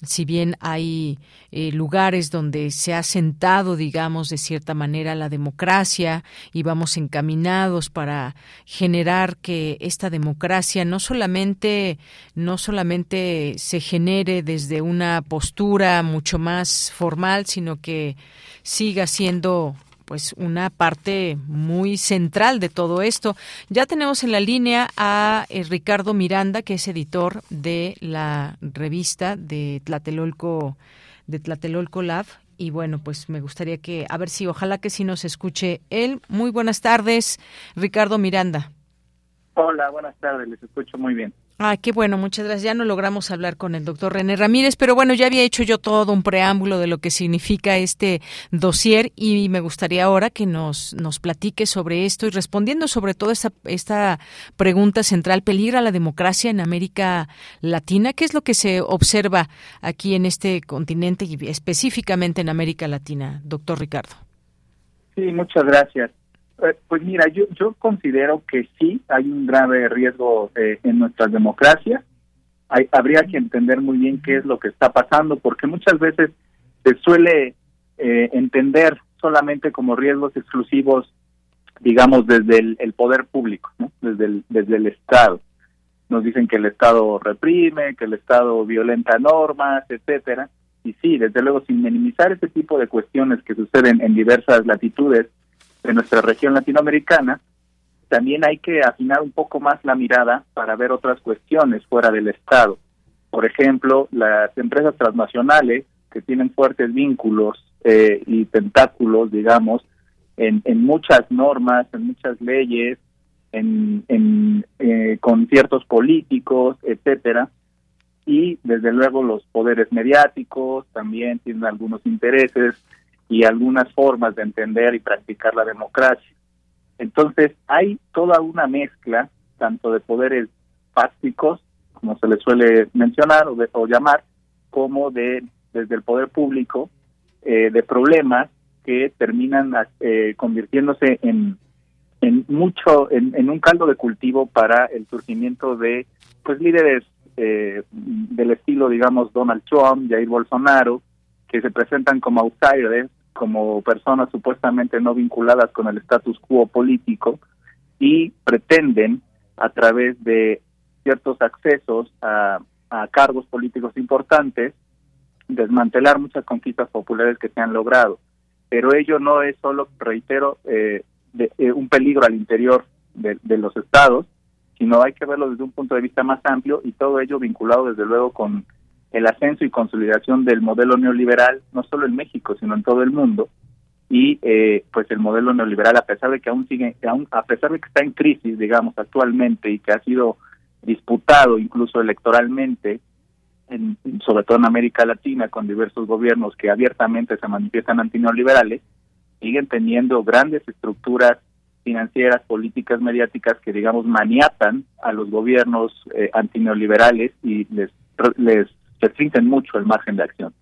si bien hay eh, lugares donde se ha sentado, digamos, de cierta manera la democracia y vamos encaminados para generar que esta democracia no solamente no solamente se genere desde una postura mucho más formal, sino que siga siendo pues una parte muy central de todo esto. Ya tenemos en la línea a eh, Ricardo Miranda, que es editor de la revista de Tlatelolco de Tlatelolco Lab y bueno, pues me gustaría que a ver si ojalá que sí nos escuche él. Muy buenas tardes, Ricardo Miranda. Hola, buenas tardes, les escucho muy bien. Ah, qué bueno, muchas gracias. Ya no logramos hablar con el doctor René Ramírez, pero bueno, ya había hecho yo todo un preámbulo de lo que significa este dossier y me gustaría ahora que nos, nos platique sobre esto y respondiendo sobre todo esta, esta pregunta central, ¿peligra la democracia en América Latina? ¿Qué es lo que se observa aquí en este continente y específicamente en América Latina, doctor Ricardo? Sí, muchas gracias. Eh, pues mira, yo, yo considero que sí hay un grave riesgo eh, en nuestras democracias. Hay, habría que entender muy bien qué es lo que está pasando, porque muchas veces se suele eh, entender solamente como riesgos exclusivos, digamos, desde el, poder público, desde, el, desde el Estado. Nos dicen que el Estado reprime, que el Estado violenta normas, etcétera. Y sí, desde luego, sin minimizar ese tipo de cuestiones que suceden en diversas latitudes, de nuestra región latinoamericana, también hay que afinar un poco más la mirada para ver otras cuestiones fuera del Estado. Por ejemplo, las empresas transnacionales que tienen fuertes vínculos eh, y tentáculos, digamos, en, en, muchas normas, en muchas leyes, en, en eh, con ciertos políticos, etcétera, y desde luego los poderes mediáticos también tienen algunos intereses y algunas formas de entender y practicar la democracia. Entonces, hay toda una mezcla, tanto de poderes fácticos, como se les suele mencionar o, de, o llamar, como de desde el poder público, eh, de problemas que terminan eh, convirtiéndose en, en mucho, en, en, un caldo de cultivo para el surgimiento de pues líderes eh, del estilo, digamos, Donald Trump, Jair Bolsonaro, que se presentan como outsiders, como personas supuestamente no vinculadas con el status quo político y pretenden a través de ciertos accesos a, cargos políticos importantes, desmantelar muchas conquistas populares que se han logrado. Pero ello no es solo, reitero, eh, eh, un peligro al interior de, de, los estados, sino hay que verlo desde un punto de vista más amplio y todo ello vinculado desde luego con el ascenso y consolidación del modelo neoliberal, no solo en México, sino en todo el mundo. Y eh, pues el modelo neoliberal, a pesar de que aún sigue, aún, a pesar de que está en crisis, digamos, actualmente y que ha sido disputado incluso electoralmente, en, sobre todo en América Latina, con diversos gobiernos que abiertamente se manifiestan antineoliberales, siguen teniendo grandes estructuras financieras, políticas, mediáticas que, digamos, maniatan a los gobiernos eh, antineoliberales y les, les restringen mucho el margen de acción.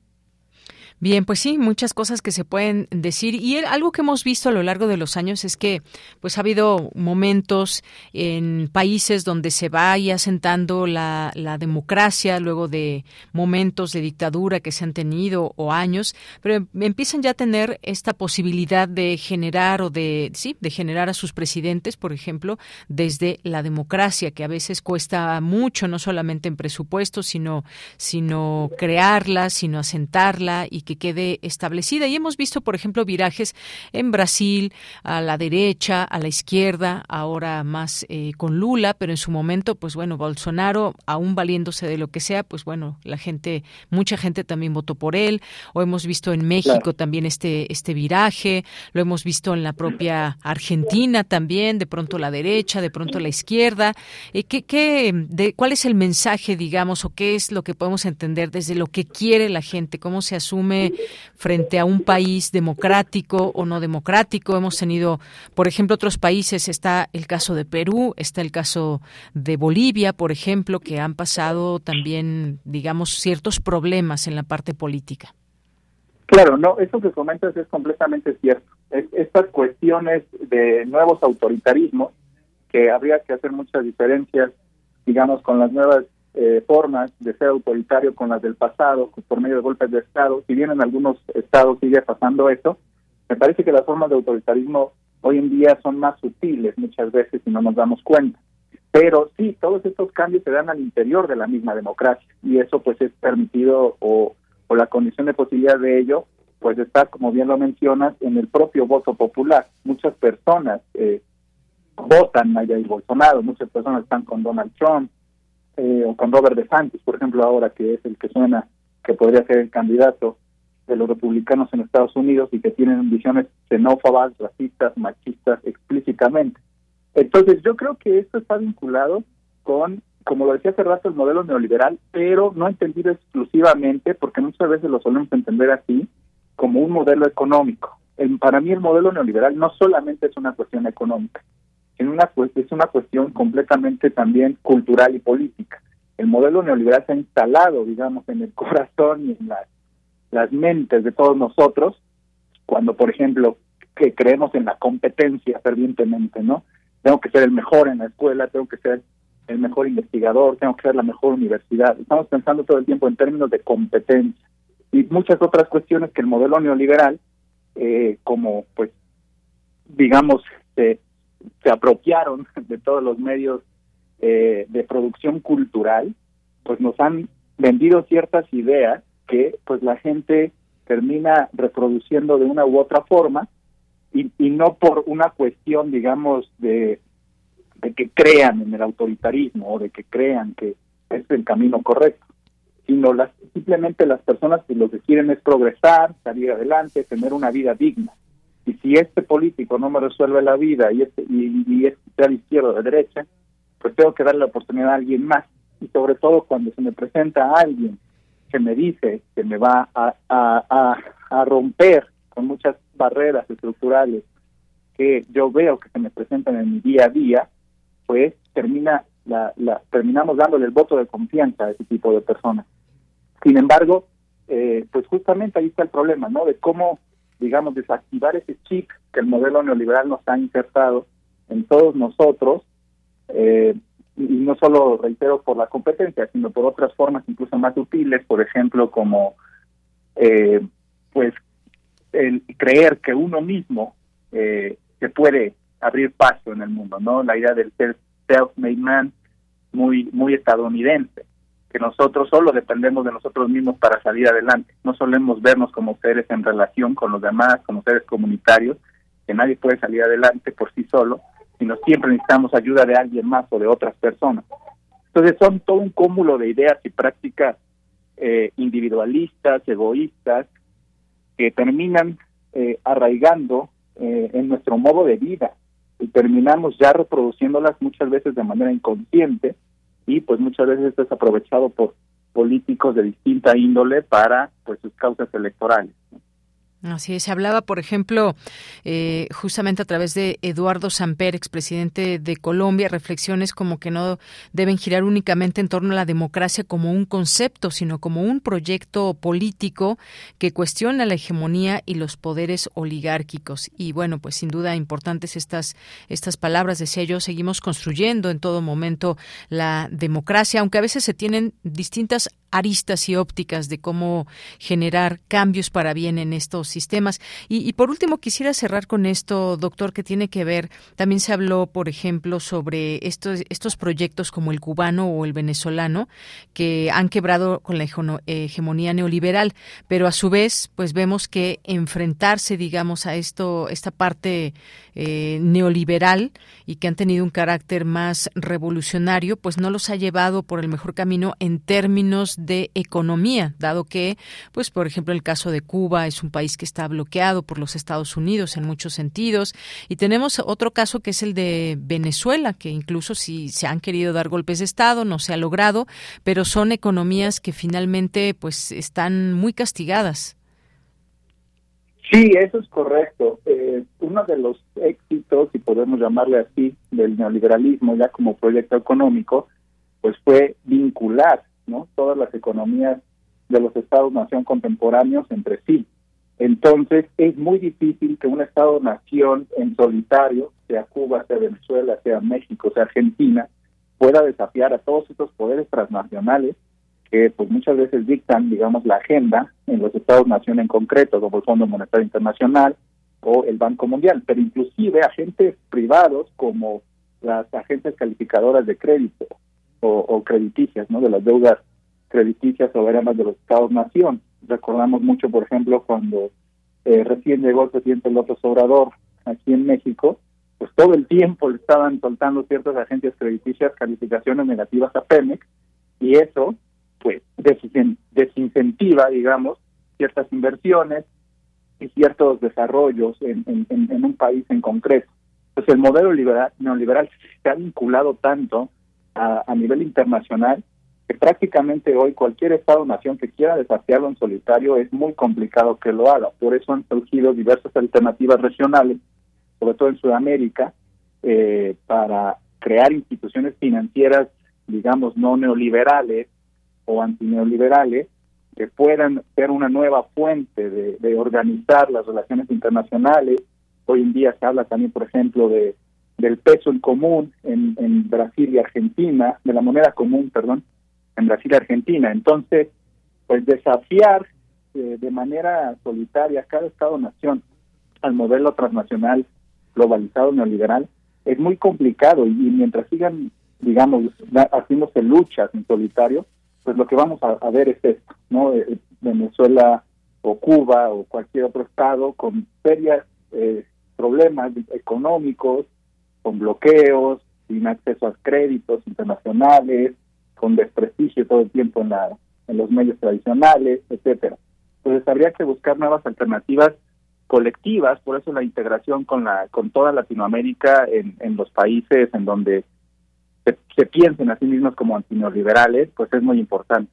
Bien, pues sí, muchas cosas que se pueden decir. Y algo que hemos visto a lo largo de los años es que pues ha habido momentos en países donde se vaya asentando la, la democracia luego de momentos de dictadura que se han tenido o años, pero empiezan ya a tener esta posibilidad de generar o de sí, de generar a sus presidentes, por ejemplo, desde la democracia que a veces cuesta mucho no solamente en presupuestos, sino sino crearla, sino asentarla y que quede establecida. Y hemos visto, por ejemplo, virajes en Brasil, a la derecha, a la izquierda, ahora más eh, con Lula, pero en su momento, pues bueno, Bolsonaro, aún valiéndose de lo que sea, pues bueno, la gente, mucha gente también votó por él. O hemos visto en México también este, este viraje, lo hemos visto en la propia Argentina también, de pronto la derecha, de pronto la izquierda. Eh, ¿qué, qué, de, ¿Cuál es el mensaje, digamos, o qué es lo que podemos entender desde lo que quiere la gente? ¿Cómo se asume frente a un país democrático o no democrático. Hemos tenido, por ejemplo, otros países, está el caso de Perú, está el caso de Bolivia, por ejemplo, que han pasado también, digamos, ciertos problemas en la parte política. Claro, no, eso que comentas es completamente cierto. estas cuestiones de nuevos autoritarismos, que habría que hacer muchas diferencias, digamos, con las nuevas eh, formas de ser autoritario con las del pasado, por medio de golpes de Estado. Si bien en algunos estados sigue pasando eso, me parece que las formas de autoritarismo hoy en día son más sutiles muchas veces y no nos damos cuenta. Pero sí, todos estos cambios se dan al interior de la misma democracia y eso pues es permitido o, o la condición de posibilidad de ello pues está, como bien lo mencionas, en el propio voto popular. Muchas personas eh, votan a Jair Bolsonaro, muchas personas están con Donald Trump, eh, o con Robert DeSantis, por ejemplo, ahora que es el que suena que podría ser el candidato de los republicanos en Estados Unidos y que tienen visiones xenófobas, racistas, machistas explícitamente. Entonces, yo creo que esto está vinculado con, como lo decía hace rato, el modelo neoliberal, pero no entendido exclusivamente, porque muchas veces lo solemos entender así, como un modelo económico. para mí el modelo neoliberal no solamente es una cuestión económica, en una es una cuestión completamente también cultural y política. El modelo neoliberal se ha instalado, digamos, en el corazón y en las, las mentes de todos nosotros, cuando, por ejemplo, creemos en la competencia fervientemente, ¿no? Tengo que ser el mejor en la escuela, tengo que ser el mejor investigador, tengo que ser la mejor universidad. Estamos pensando todo el tiempo en términos de competencia y muchas otras cuestiones que el modelo neoliberal, eh, como pues, digamos, se se apropiaron de todos los medios eh, de producción cultural, pues nos han vendido ciertas ideas que pues la gente termina reproduciendo de una u otra forma y, y no por una cuestión, digamos, de, de que crean en el autoritarismo o de que crean que es el camino correcto, sino las, simplemente las personas que lo que quieren es progresar, salir adelante, tener una vida digna. Y si este político no me resuelve la vida y este y, este sea de izquierda o de derecha, pues tengo que darle la oportunidad a alguien más. Y sobre todo cuando se me presenta a alguien que me dice que me va a, a, a, romper con muchas barreras estructurales que yo veo que se me presentan en mi día a día, pues termina la, la, terminamos dándole el voto de confianza a ese tipo de personas. Sin embargo, eh, pues justamente ahí está el problema, ¿no? De cómo digamos, desactivar ese chip que el modelo neoliberal nos ha insertado en todos nosotros, eh, y no solo, reitero, por la competencia, sino por otras formas incluso más útiles, por ejemplo, como, eh, pues, el creer que uno mismo eh, se puede abrir paso en el mundo, ¿no? La idea del self-made man muy, muy estadounidense. Que nosotros solo dependemos de nosotros mismos para salir adelante. No solemos vernos como seres en relación con los demás, como seres comunitarios, que nadie puede salir adelante por sí solo, sino siempre necesitamos ayuda de alguien más o de otras personas. Entonces son todo un cúmulo de ideas y prácticas eh, individualistas, egoístas, que terminan eh, arraigando eh, en nuestro modo de vida y terminamos ya reproduciéndolas muchas veces de manera inconsciente y pues muchas veces esto es aprovechado por políticos de distinta índole para pues sus causas electorales. Así es, se hablaba, por ejemplo, eh, justamente a través de Eduardo Samper, expresidente de Colombia, reflexiones como que no deben girar únicamente en torno a la democracia como un concepto, sino como un proyecto político que cuestiona la hegemonía y los poderes oligárquicos. Y bueno, pues sin duda importantes estas, estas palabras, decía yo, seguimos construyendo en todo momento la democracia, aunque a veces se tienen distintas aristas y ópticas de cómo generar cambios para bien en estos sistemas. Y, por último, quisiera cerrar con esto, doctor, que tiene que ver, también se habló, por ejemplo, sobre estos, estos proyectos como el cubano o el venezolano, que han quebrado con la hegemonía neoliberal, pero a su vez, pues vemos que enfrentarse, digamos, a esto, esta parte eh, neoliberal y que han tenido un carácter más revolucionario, pues no los ha llevado por el mejor camino en términos de economía, dado que, pues, por ejemplo, el caso de Cuba es un país que está bloqueado por los Estados Unidos en muchos sentidos. Y tenemos otro caso que es el de Venezuela, que incluso si se han querido dar golpes de Estado, no se ha logrado, pero son economías que finalmente, pues, están muy castigadas. Sí, eso es correcto. Eh, uno de los éxitos, si podemos llamarle así, del neoliberalismo ya como proyecto económico, pues fue vincular ¿no? Todas las economías de los estados-nación contemporáneos entre sí. Entonces, es muy difícil que un estado-nación en solitario, sea Cuba, sea Venezuela, sea México, sea Argentina, pueda desafiar a todos estos poderes transnacionales que pues muchas veces dictan, digamos, la agenda en los estados-nación en concreto, como el Fondo Monetario Internacional o el Banco Mundial, pero inclusive agentes privados como las agencias calificadoras de crédito o, crediticias, ¿no? De las deudas crediticias soberanas de los Estados-nación. Recordamos mucho, por ejemplo, cuando eh, recién llegó el presidente López Obrador aquí en México, pues todo el tiempo estaban soltando ciertas agencias crediticias calificaciones negativas a Pemex y eso, pues, desincentiva, digamos, ciertas inversiones y ciertos desarrollos en, un país en concreto. Pues el modelo liberal, neoliberal se ha vinculado tanto a, nivel internacional que prácticamente hoy cualquier Estado-nación que quiera desafiarlo en solitario es muy complicado que lo haga. Por eso han surgido diversas alternativas regionales, sobre todo en Sudamérica, eh, para crear instituciones financieras, digamos, no neoliberales o antineoliberales, que puedan ser una nueva fuente de, organizar las relaciones internacionales. Hoy en día se habla también, por ejemplo, de del peso en común en, en Brasil y Argentina, de la moneda común, perdón, en Brasil y Argentina. Entonces, pues desafiar eh, de manera solitaria cada Estado-nación al modelo transnacional globalizado neoliberal es muy complicado y, mientras sigan, digamos, haciéndose luchas en solitario, pues lo que vamos a, ver es esto, ¿no? Eh, Venezuela o Cuba o cualquier otro estado con serios eh, problemas económicos, con bloqueos, sin acceso a créditos internacionales, con desprestigio todo el tiempo en, la, en los medios tradicionales, etcétera. Entonces habría que buscar nuevas alternativas colectivas, por eso la integración con la con toda Latinoamérica en, en los países en donde se, se piensen a sí mismos como antineoliberales, pues es muy importante.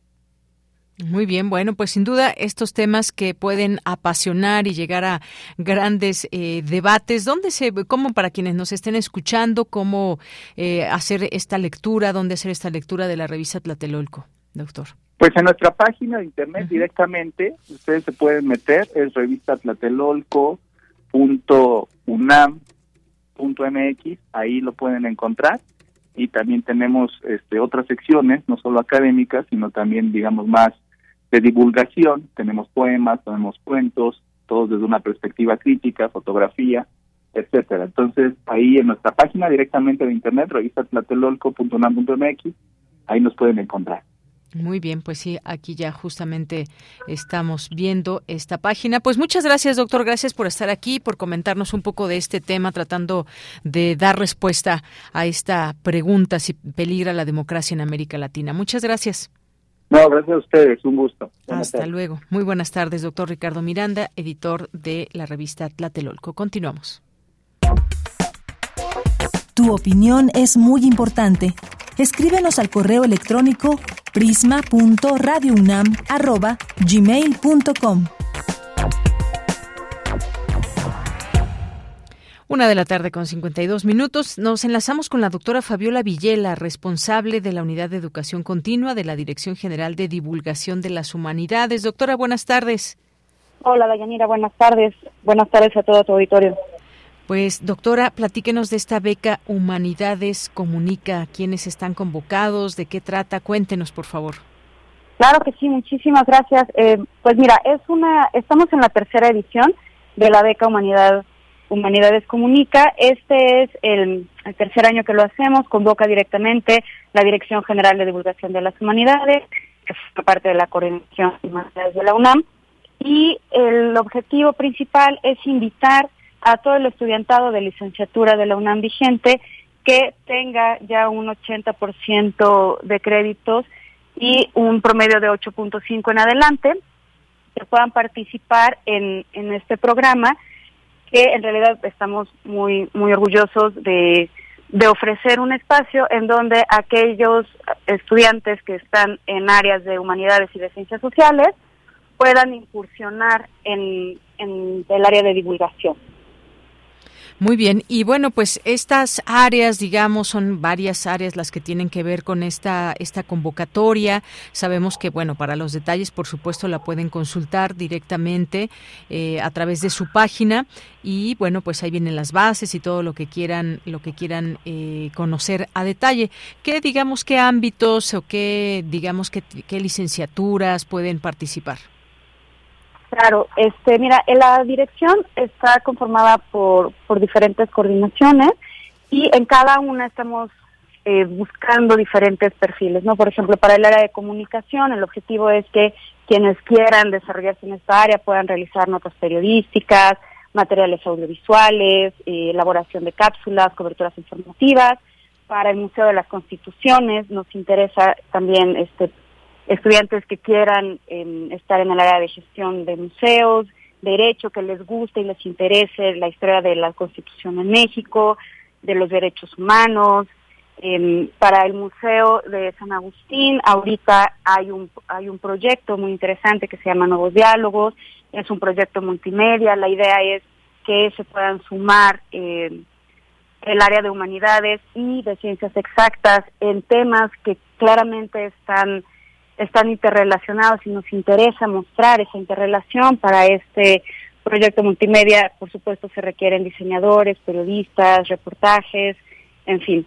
Muy bien, bueno, pues sin duda estos temas que pueden apasionar y llegar a grandes eh, debates. ¿Dónde se, cómo para quienes nos estén escuchando, cómo eh, hacer esta lectura, dónde hacer esta lectura de la revista Tlatelolco, doctor? Pues en nuestra página de internet directamente, ustedes se pueden meter, es revistatlatelolco.unam.mx, ahí lo pueden encontrar y también tenemos este, otras secciones, no solo académicas, sino también, digamos, más de divulgación, tenemos poemas, tenemos cuentos, todos desde una perspectiva crítica, fotografía, etcétera. Entonces, ahí en nuestra página directamente de internet, revistatlatelolco.unam.mx, ahí nos pueden encontrar. Muy bien, pues sí, aquí ya justamente estamos viendo esta página. Pues muchas gracias, doctor. Gracias por estar aquí, por comentarnos un poco de este tema, tratando de dar respuesta a esta pregunta si peligra la democracia en América Latina. Muchas gracias. No, gracias a ustedes, un gusto. Hasta luego. Muy buenas tardes, doctor Ricardo Miranda, editor de la revista Tlatelolco. Continuamos. Tu opinión es muy importante. Escríbenos al correo electrónico prisma.radiounam@gmail.com. Una de la tarde con 52 minutos. Nos enlazamos con la doctora Fabiola Villela, responsable de la Unidad de Educación Continua de la Dirección General de Divulgación de las Humanidades. Doctora, buenas tardes. Hola, Dayanira, buenas tardes. Buenas tardes a todo tu auditorio. Pues, doctora, platíquenos de esta beca Humanidades Comunica. ¿Quiénes están convocados? ¿De qué trata? Cuéntenos, por favor. Claro que sí, muchísimas gracias. Eh, pues mira, es una, estamos en la tercera edición de la beca Humanidad, Humanidades Comunica. Este es el, tercer año que lo hacemos. Convoca directamente la Dirección General de Divulgación de las Humanidades, que es parte de la coordinación de la UNAM. Y el objetivo principal es invitar a todo el estudiantado de licenciatura de la UNAM vigente que tenga ya un 80% de créditos y un promedio de 8.5 en adelante, que puedan participar en, en este programa, que en realidad estamos muy, muy orgullosos de, de ofrecer un espacio en donde aquellos estudiantes que están en áreas de humanidades y de ciencias sociales puedan incursionar en, en el área de divulgación. Muy bien, y bueno, pues estas áreas, digamos, son varias áreas las que tienen que ver con esta esta convocatoria. Sabemos que, bueno, para los detalles, por supuesto, la pueden consultar directamente eh, a través de su página y, bueno, pues ahí vienen las bases y todo lo que quieran lo que quieran eh, conocer a detalle. ¿Qué, digamos, qué ámbitos o qué, digamos, qué, qué licenciaturas pueden participar? Claro, este, mira, la dirección está conformada por, por diferentes coordinaciones y en cada una estamos eh, buscando diferentes perfiles, ¿no? Por ejemplo, para el área de comunicación, el objetivo es que quienes quieran desarrollarse en esta área puedan realizar notas periodísticas, materiales audiovisuales, eh, elaboración de cápsulas, coberturas informativas. Para el Museo de las Constituciones nos interesa también este estudiantes que quieran em, estar en el área de gestión de museos, derecho, que les guste y les interese la historia de la Constitución en México, de los derechos humanos. Em, para el Museo de San Agustín, ahorita hay un, hay un proyecto muy interesante que se llama Nuevos Diálogos, es un proyecto multimedia, la idea es que se puedan sumar em, el área de humanidades y de ciencias exactas en temas que claramente están están interrelacionados y nos interesa mostrar esa interrelación para este proyecto multimedia. Por supuesto, se requieren diseñadores, periodistas, reportajes, en fin.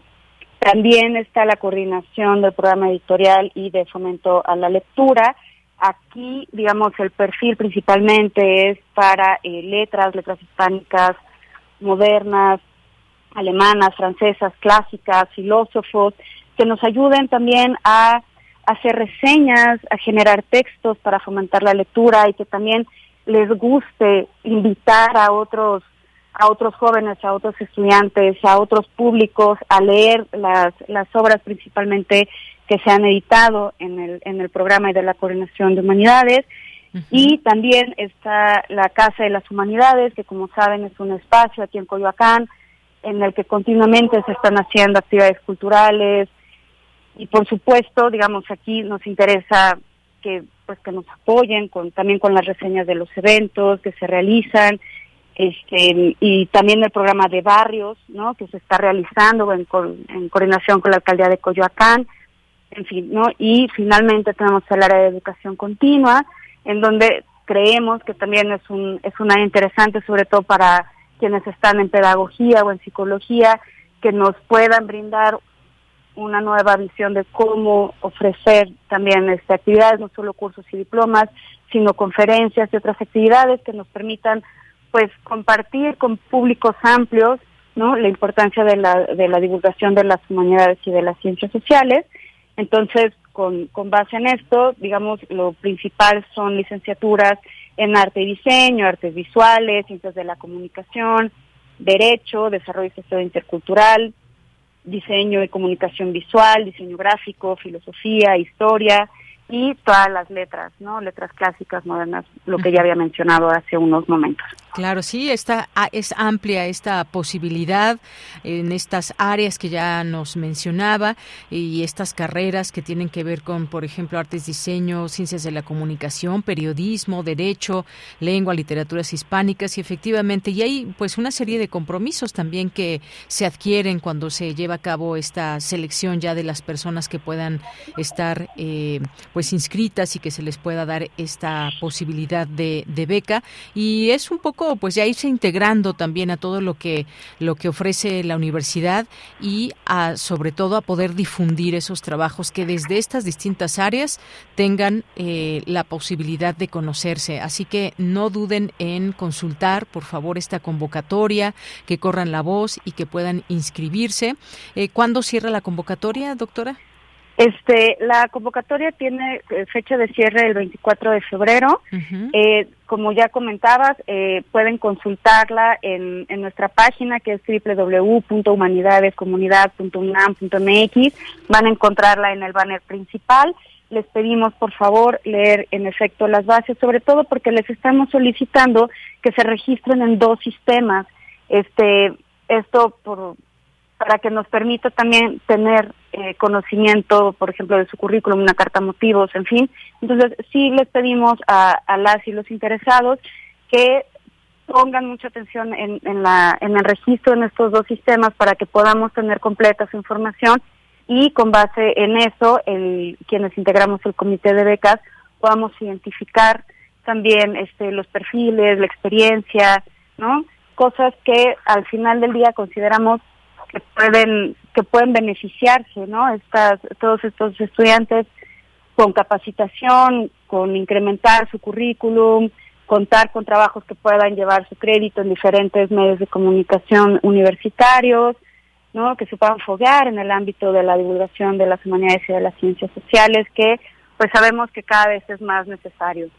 También está la coordinación del programa editorial y de fomento a la lectura. Aquí, digamos, el perfil principalmente es para eh, letras, letras hispánicas, modernas, alemanas, francesas, clásicas, filósofos, que nos ayuden también a hacer reseñas, a generar textos para fomentar la lectura y que también les guste invitar a otros a otros jóvenes, a otros estudiantes, a otros públicos a leer las, las obras principalmente que se han editado en el, en el programa de la coordinación de humanidades. Y también está la Casa de las Humanidades, que como saben es un espacio aquí en Coyoacán, en el que continuamente se están haciendo actividades culturales, y por supuesto, digamos, aquí nos interesa que pues que nos apoyen con también con las reseñas de los eventos que se realizan este y también el programa de barrios, ¿no? que se está realizando en, en coordinación con la alcaldía de Coyoacán, en fin, ¿no? Y finalmente tenemos el área de educación continua en donde creemos que también es un es una interesante sobre todo para quienes están en pedagogía o en psicología que nos puedan brindar una nueva visión de cómo ofrecer también este, actividades, no solo cursos y diplomas, sino conferencias y otras actividades que nos permitan pues compartir con públicos amplios no la importancia de la, de la divulgación de las humanidades y de las ciencias sociales. Entonces, con, con base en esto, digamos, lo principal son licenciaturas en arte y diseño, artes visuales, ciencias de la comunicación, derecho, desarrollo social intercultural, diseño y comunicación visual, diseño gráfico, filosofía, historia, y todas las letras, ¿no? Letras clásicas, modernas, lo que ya había mencionado hace unos momentos. Claro, sí, esta, es amplia esta posibilidad en estas áreas que ya nos mencionaba y estas carreras que tienen que ver con, por ejemplo, artes, diseño, ciencias de la comunicación, periodismo, derecho, lengua, literaturas hispánicas y efectivamente, y hay pues una serie de compromisos también que se adquieren cuando se lleva a cabo esta selección ya de las personas que puedan estar eh, pues inscritas y que se les pueda dar esta posibilidad de, de beca. Y es un poco pues ya irse integrando también a todo lo que lo que ofrece la universidad y a, sobre todo a poder difundir esos trabajos que desde estas distintas áreas tengan eh, la posibilidad de conocerse. Así que no duden en consultar, por favor, esta convocatoria, que corran la voz y que puedan inscribirse. Eh, ¿Cuándo cierra la convocatoria, doctora? Este, la convocatoria tiene eh, fecha de cierre el 24 de febrero. eh, como ya comentabas, eh, pueden consultarla en, en, nuestra página que es www.humanidadescomunidad.unam.mx. Van a encontrarla en el banner principal. Les pedimos, por favor, leer en efecto las bases, sobre todo porque les estamos solicitando que se registren en dos sistemas. Este, esto por para que nos permita también tener eh, conocimiento, por ejemplo, de su currículum, una carta motivos, en fin. Entonces, sí les pedimos a, a las y los interesados que pongan mucha atención en, en, la, en el registro en estos dos sistemas para que podamos tener completa su información y con base en eso, el, quienes integramos el comité de becas, podamos identificar también este, los perfiles, la experiencia, ¿no? Cosas que al final del día consideramos que pueden que pueden beneficiarse, ¿no? Estas todos estos estudiantes con capacitación, con incrementar su currículum, contar con trabajos que puedan llevar su crédito en diferentes medios de comunicación universitarios, ¿no? Que se puedan foguear en el ámbito de la divulgación de las humanidades y de las ciencias sociales, que pues sabemos que cada vez es más necesario.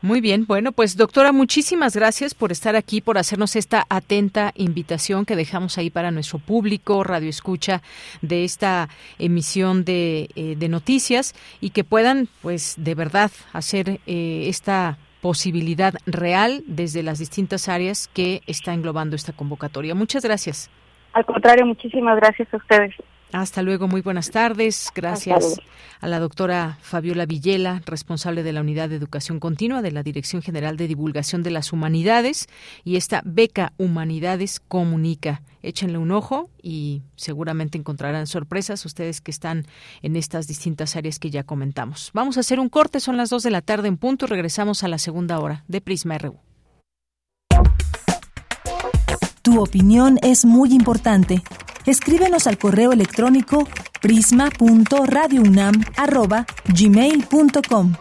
Muy bien, bueno, pues doctora, muchísimas gracias por estar aquí, por hacernos esta atenta invitación que dejamos ahí para nuestro público, radio escucha de esta emisión de, eh, de noticias y que puedan, pues, de verdad hacer eh, esta posibilidad real desde las distintas áreas que está englobando esta convocatoria. Muchas gracias. Al contrario, muchísimas gracias a ustedes. Hasta luego, muy buenas tardes. Gracias a la doctora Fabiola Villela, responsable de la Unidad de Educación Continua de la Dirección General de Divulgación de las Humanidades y esta beca Humanidades Comunica. Échenle un ojo y seguramente encontrarán sorpresas ustedes que están en estas distintas áreas que ya comentamos. Vamos a hacer un corte, son las dos de la tarde en punto, regresamos a la segunda hora de Prisma RU. Tu opinión es muy importante escríbenos al correo electrónico prisma.radiounam@gmail.com.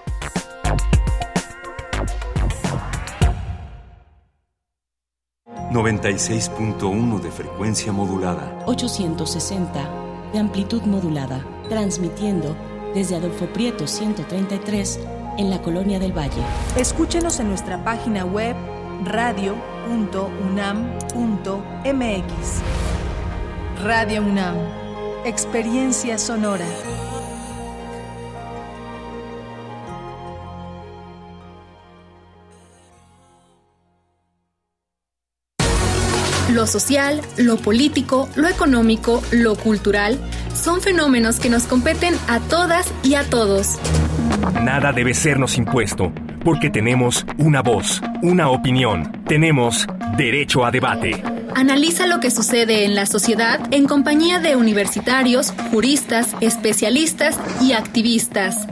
...96.1 de frecuencia modulada... ...860 de amplitud modulada... ...transmitiendo desde Adolfo Prieto 133... ...en la Colonia del Valle. Escúchenos en nuestra página web... ...radio.unam.mx... Radio UNAM, Experiencia Sonora. Lo social, lo político, lo económico, lo cultural, son fenómenos que nos competen a todas y a todos. Nada debe sernos impuesto, porque tenemos una voz, una opinión, tenemos derecho a debate. Analiza lo que sucede en la sociedad en compañía de universitarios, juristas, especialistas y activistas.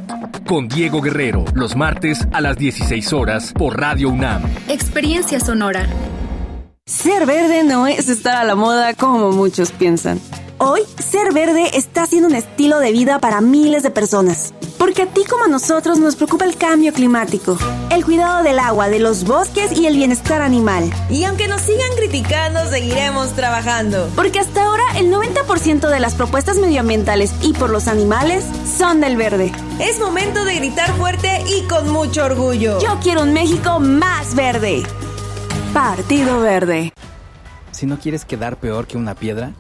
Con Diego Guerrero, los martes a las 16 horas por Radio UNAM. Experiencia sonora. Ser verde no es estar a la moda como muchos piensan. Hoy, ser verde está siendo un estilo de vida para miles de personas. Porque a ti como a nosotros nos preocupa el cambio climático el cuidado del agua, de los bosques y el bienestar animal. Y aunque nos sigan criticando, seguiremos trabajando. Porque hasta ahora el 90% de las propuestas medioambientales y por los animales son del verde. Es momento de gritar fuerte y con mucho orgullo. Yo quiero un México más verde. Partido Verde. Si no quieres quedar peor que una piedra,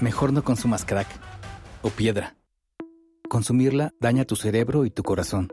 mejor no consumas crack o piedra. Consumirla daña tu cerebro y tu corazón,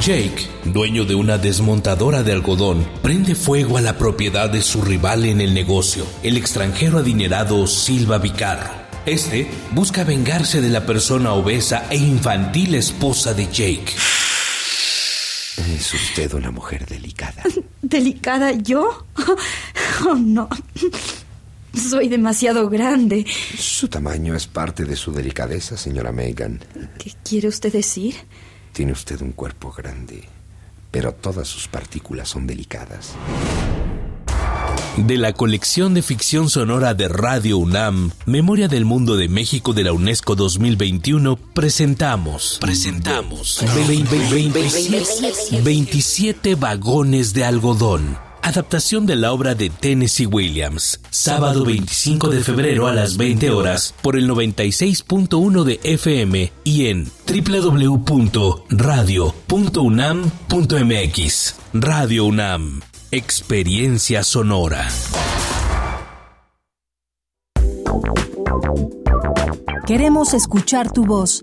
Jake, dueño de una desmontadora de algodón, prende fuego a la propiedad de su rival en el negocio, el extranjero adinerado Silva Vicarro. Este busca vengarse de la persona obesa e infantil esposa de Jake. Es usted una mujer delicada. ¿Delicada yo? Oh, no. Soy demasiado grande. Su tamaño es parte de su delicadeza, señora Megan. ¿Qué quiere usted decir? Tiene usted un cuerpo grande, pero todas sus partículas son delicadas. De la colección de ficción sonora de Radio UNAM, Memoria del Mundo de México de la UNESCO 2021, presentamos. Presentamos. 27 vagones de algodón. Adaptación de la obra de Tennessee Williams. Sábado 25 de febrero a las 20 horas por el 96.1 de FM y en www.radio.unam.mx. Radio UNAM. Experiencia sonora. Queremos escuchar tu voz.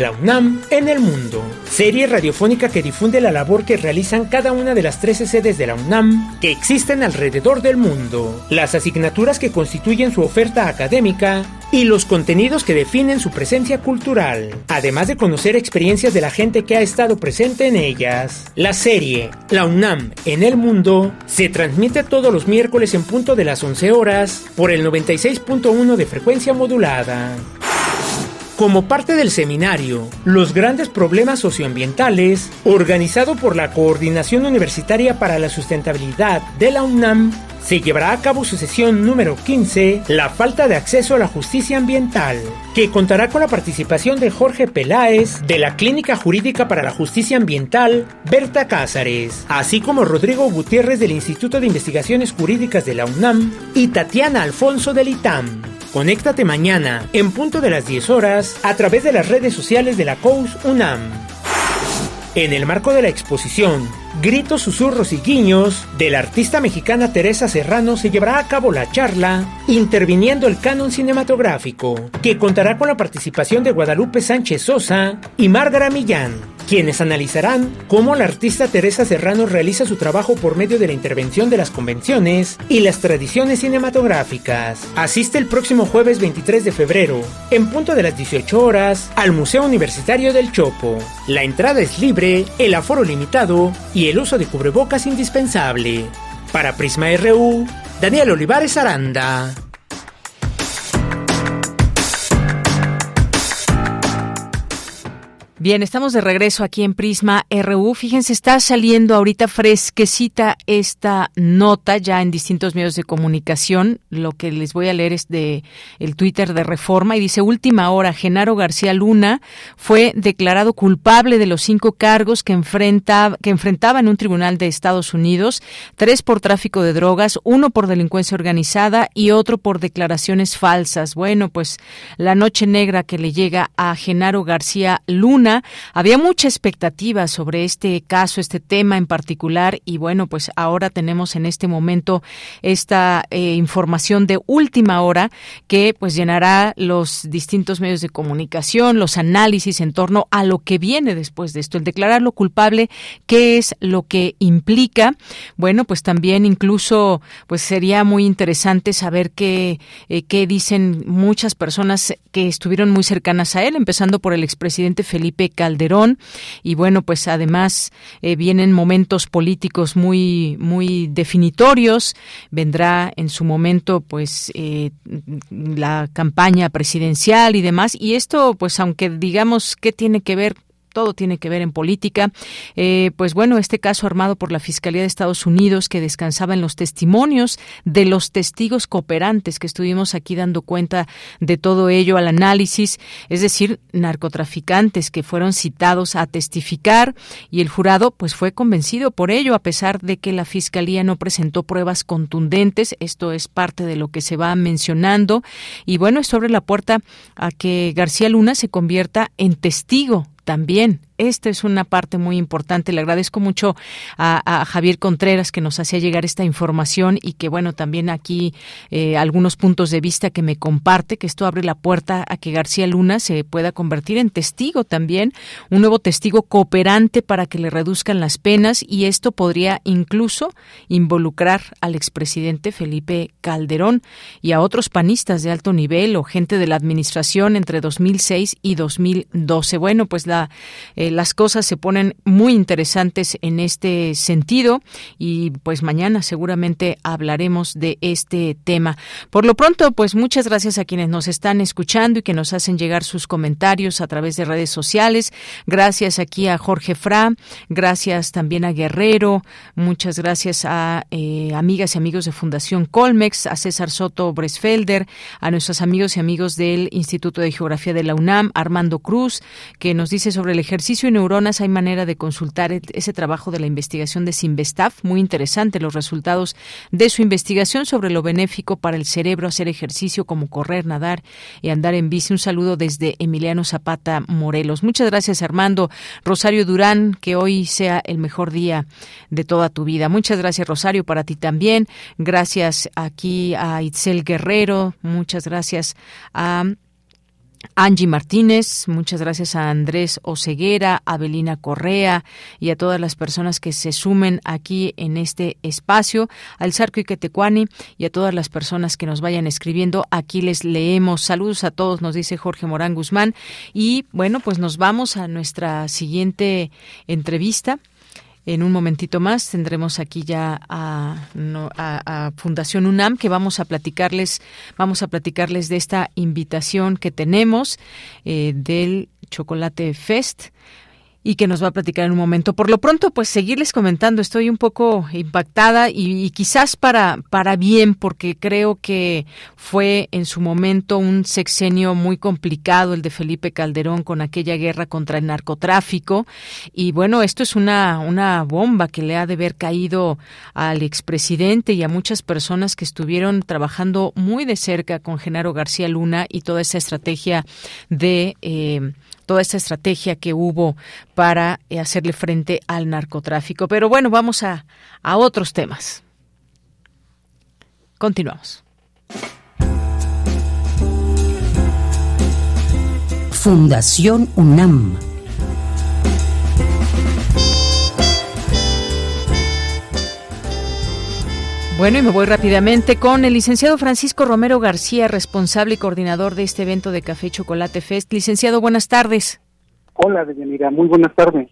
La UNAM en el mundo, serie radiofónica que difunde la labor que realizan cada una de las 13 sedes de la UNAM que existen alrededor del mundo, las asignaturas que constituyen su oferta académica y los contenidos que definen su presencia cultural, además de conocer experiencias de la gente que ha estado presente en ellas. La serie La UNAM en el mundo se transmite todos los miércoles en punto de las 11 horas por el 96.1 de frecuencia modulada. Como parte del seminario Los grandes problemas socioambientales, organizado por la Coordinación Universitaria para la Sustentabilidad de la UNAM, se llevará a cabo su sesión número 15, La falta de acceso a la justicia ambiental, que contará con la participación de Jorge Peláez, de la Clínica Jurídica para la Justicia Ambiental, Berta Cázares, así como Rodrigo Gutiérrez del Instituto de Investigaciones Jurídicas de la UNAM y Tatiana Alfonso del ITAM. Conéctate mañana, en punto de las 10 horas, a través de las redes sociales de la COUS UNAM. En el marco de la exposición Gritos, Susurros y Guiños de la artista mexicana Teresa Serrano se llevará a cabo la charla Interviniendo el canon cinematográfico, que contará con la participación de Guadalupe Sánchez Sosa y Márgara Millán, quienes analizarán cómo la artista Teresa Serrano realiza su trabajo por medio de la intervención de las convenciones y las tradiciones cinematográficas. Asiste el próximo jueves 23 de febrero, en punto de las 18 horas, al Museo Universitario del Chopo. La entrada es libre, el aforo limitado y el uso de cubrebocas indispensable. Para Prisma RU, Daniel Olivares Aranda. Bien, estamos de regreso aquí en Prisma RU. Fíjense, está saliendo ahorita fresquecita esta nota ya en distintos medios de comunicación. Lo que les voy a leer es de el Twitter de Reforma y dice última hora, Genaro García Luna fue declarado culpable de los cinco cargos que enfrenta que enfrentaba en un tribunal de Estados Unidos, tres por tráfico de drogas, uno por delincuencia organizada y otro por declaraciones falsas. Bueno, pues la noche negra que le llega a Genaro García Luna Había mucha expectativa sobre este caso, este tema en particular, y bueno, pues ahora tenemos en este momento esta eh, información de última hora que pues llenará los distintos medios de comunicación, los análisis en torno a lo que viene después de esto, el declararlo culpable, qué es lo que implica. Bueno, pues también incluso pues sería muy interesante saber qué, eh, qué dicen muchas personas que estuvieron muy cercanas a él, empezando por el expresidente Felipe Calderón. Y bueno, pues además eh, vienen momentos políticos muy, muy definitorios. Vendrá en su momento, pues, eh, la campaña presidencial y demás. Y esto, pues, aunque digamos que tiene que ver todo tiene que ver en política. Eh, pues bueno, este caso armado por la Fiscalía de Estados Unidos que descansaba en los testimonios de los testigos cooperantes que estuvimos aquí dando cuenta de todo ello al análisis, es decir, narcotraficantes que fueron citados a testificar y el jurado pues fue convencido por ello a pesar de que la Fiscalía no presentó pruebas contundentes. Esto es parte de lo que se va mencionando y bueno, es sobre la puerta a que García Luna se convierta en testigo también esta es una parte muy importante. Le agradezco mucho a, Javier Contreras que nos hacía llegar esta información y que, bueno, también aquí eh, algunos puntos de vista que me comparte, que esto abre la puerta a que García Luna se pueda convertir en testigo también, un nuevo testigo cooperante para que le reduzcan las penas y esto podría incluso involucrar al expresidente Felipe Calderón y a otros panistas de alto nivel o gente de la administración entre 2006 y 2012. Bueno, pues la las cosas se ponen muy interesantes en este sentido y pues mañana seguramente hablaremos de este tema. Por lo pronto, pues muchas gracias a quienes nos están escuchando y que nos hacen llegar sus comentarios a través de redes sociales. Gracias aquí a Jorge Fra, gracias también a Guerrero, muchas gracias a eh, amigas y amigos de Fundación Colmex, a César Soto Bresfelder, a nuestros amigos y amigos del Instituto de Geografía de la UNAM, Armando Cruz, que nos dice sobre el ejercicio y neuronas hay manera de consultar ese trabajo de la investigación de Sinvestaf. Muy interesante los resultados de su investigación sobre lo benéfico para el cerebro hacer ejercicio como correr, nadar y andar en bici. Un saludo desde Emiliano Zapata, Morelos. Muchas gracias, Armando. Rosario Durán, que hoy sea el mejor día de toda tu vida. Muchas gracias, Rosario, para ti también. Gracias aquí a Itzel Guerrero. Muchas gracias a Angie Martínez, muchas gracias a Andrés Oceguera, a Belina Correa y a todas las personas que se sumen aquí en este espacio, al Sarco Iquetecuani y a todas las personas que nos vayan escribiendo. Aquí les leemos. Saludos a todos, nos dice Jorge Morán Guzmán. Y bueno, pues nos vamos a nuestra siguiente entrevista. En un momentito más tendremos aquí ya a, Fundación UNAM que vamos a platicarles, vamos a platicarles de esta invitación que tenemos eh, del Chocolate Fest y que nos va a platicar en un momento. Por lo pronto, pues seguirles comentando, estoy un poco impactada y, quizás para, para bien, porque creo que fue en su momento un sexenio muy complicado el de Felipe Calderón con aquella guerra contra el narcotráfico. Y bueno, esto es una, una bomba que le ha de haber caído al expresidente y a muchas personas que estuvieron trabajando muy de cerca con Genaro García Luna y toda esa estrategia de... Eh, toda esta estrategia que hubo para eh, hacerle frente al narcotráfico. Pero bueno, vamos a, a otros temas. Continuamos. Fundación UNAM Bueno, y me voy rápidamente con el licenciado Francisco Romero García, responsable y coordinador de este evento de Café Chocolate Fest. Licenciado, buenas tardes. Hola, Deyanira, muy buenas tardes.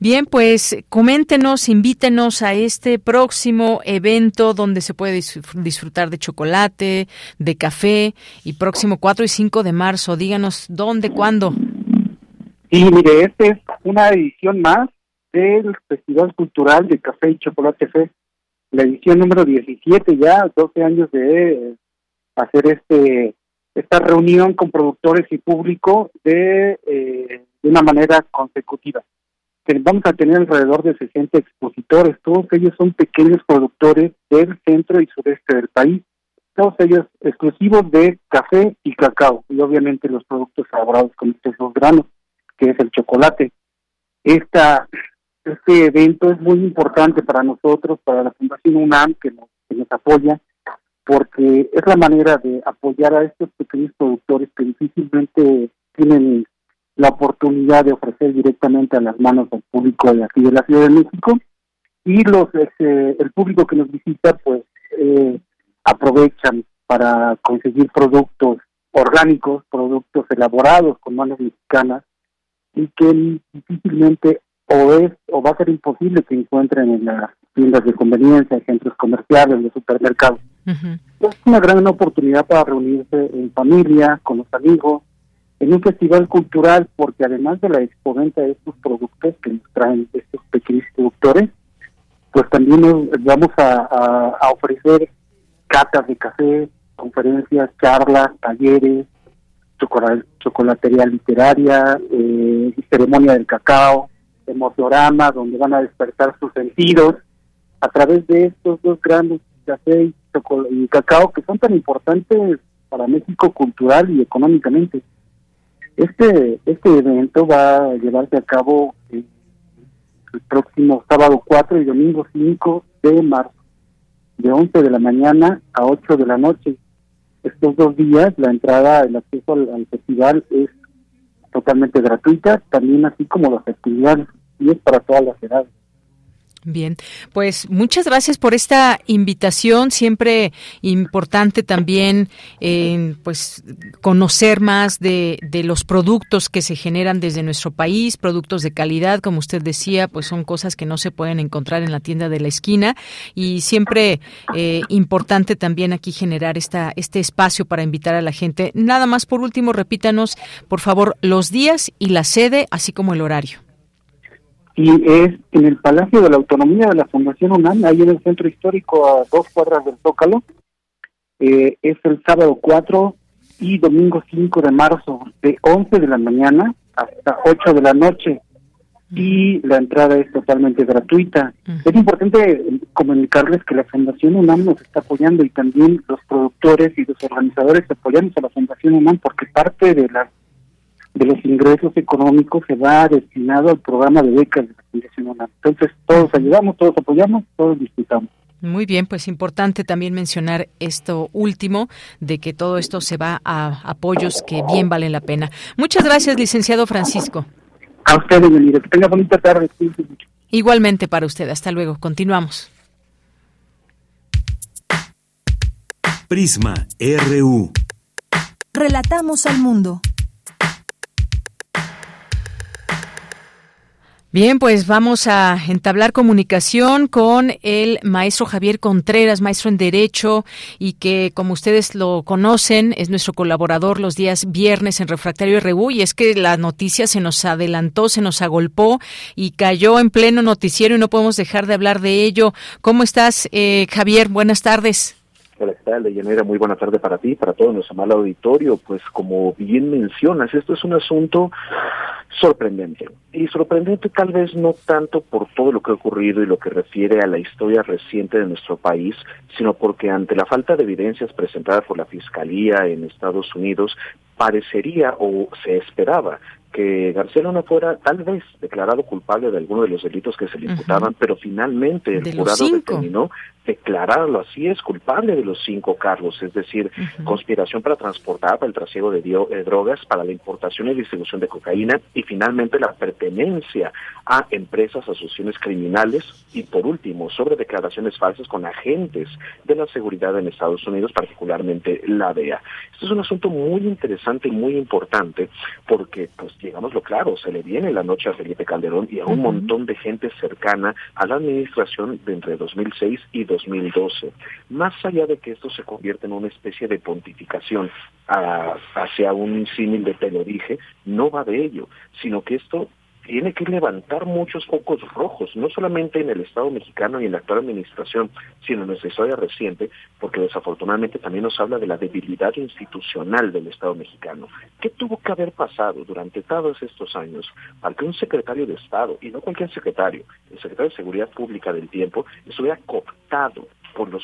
Bien, pues coméntenos, invítenos a este próximo evento donde se puede disfrutar de chocolate, de café y próximo 4 y 5 de marzo. Díganos dónde, cuándo. Sí, mire, esta es una edición más del Festival Cultural de Café y Chocolate Fest la edición número 17 ya, 12 años de hacer este esta reunión con productores y público de, eh, de una manera consecutiva. Vamos a tener alrededor de 60 expositores, todos ellos son pequeños productores del centro y sureste del país, todos ellos exclusivos de café y cacao, y obviamente los productos elaborados con estos dos granos. que es el chocolate. Esta, este evento es muy importante para nosotros, para la Fundación UNAM, que nos, apoya, porque es la manera de apoyar a estos pequeños productores que difícilmente tienen la oportunidad de ofrecer directamente a las manos del público de aquí de la Ciudad de México. Y los este, el público que nos visita pues eh, aprovechan para conseguir productos orgánicos, productos elaborados con manos mexicanas y que difícilmente o es o va a ser imposible que encuentren en las tiendas de conveniencia, centros comerciales, los supermercados. Es una gran oportunidad para reunirse en familia, con los amigos, en un festival cultural, porque además de la exponente de estos productos que nos traen estos pequeños productores, pues también nos vamos a, ofrecer catas de café, conferencias, charlas, talleres, chocolatería literaria, eh, ceremonia del cacao, emocionorama, donde van a despertar sus sentidos a través de estos dos grandes café y cacao que son tan importantes para México cultural y económicamente. Este, este evento va a llevarse a cabo el próximo sábado 4 y domingo 5 de marzo, de 11 de la mañana a 8 de la noche. Estos dos días la entrada, el acceso al, festival es totalmente gratuita, también así como las actividades, y es para todas las edades. Bien, pues muchas gracias por esta invitación. Siempre importante también, eh, pues conocer más de, de, los productos que se generan desde nuestro país, productos de calidad, como usted decía, pues son cosas que no se pueden encontrar en la tienda de la esquina y siempre eh, importante también aquí generar esta este espacio para invitar a la gente. Nada más por último, repítanos por favor los días y la sede, así como el horario y es en el Palacio de la Autonomía de la Fundación UNAM, ahí en el centro histórico a dos cuadras del Zócalo. Eh, es el sábado 4 y domingo 5 de marzo, de 11 de la mañana hasta 8 de la noche. Y la entrada es totalmente gratuita. Es importante comunicarles que la Fundación UNAM nos está apoyando y también los productores y los organizadores apoyamos a la Fundación UNAM porque parte de la de los ingresos económicos se va destinado al programa de becas de la Fundación UNAM. Entonces, todos ayudamos, todos apoyamos, todos disfrutamos. Muy bien, pues importante también mencionar esto último, de que todo esto se va a apoyos que bien valen la pena. Muchas gracias, licenciado Francisco. A usted, bienvenido. Que tenga bonita tarde. Igualmente para usted. Hasta luego. Continuamos. Prisma RU. Relatamos al mundo. Bien, pues vamos a entablar comunicación con el maestro Javier Contreras, maestro en Derecho, y que, como ustedes lo conocen, es nuestro colaborador los días viernes en Refractario RU, y es que la noticia se nos adelantó, se nos agolpó y cayó en pleno noticiero y no podemos dejar de hablar de ello. ¿Cómo estás, eh, Javier? Buenas tardes. ¿Qué tal, Deyanira? Muy buena tarde para ti, para todo nuestro mal auditorio. Pues como bien mencionas, esto es un asunto sorprendente. Y sorprendente tal vez no tanto por todo lo que ha ocurrido y lo que refiere a la historia reciente de nuestro país, sino porque ante la falta de evidencias presentadas por la Fiscalía en Estados Unidos, parecería o se esperaba que García Luna fuera tal vez declarado culpable de alguno de los delitos que se le imputaban, pero finalmente el jurado determinó declararlo así es culpable de los cinco cargos, es decir, conspiración para transportar, para el trasiego de, de, drogas, para la importación y distribución de cocaína y finalmente la pertenencia a empresas, asociaciones criminales y por último sobre declaraciones falsas con agentes de la seguridad en Estados Unidos, particularmente la DEA. Esto es un asunto muy interesante y muy importante porque, pues digámoslo claro, se le viene la noche a Felipe Calderón y a un montón de gente cercana a la administración de entre 2006 y 2006 2012. Más allá de que esto se convierta en una especie de pontificación hacia un símil de te no va de ello, sino que esto tiene que levantar muchos focos rojos, no solamente en el Estado mexicano y en la actual administración, sino en nuestra historia reciente, porque desafortunadamente también nos habla de la debilidad institucional del Estado mexicano. ¿Qué tuvo que haber pasado durante todos estos años para que un secretario de Estado, y no cualquier secretario, el secretario de Seguridad Pública del tiempo, estuviera cooptado por los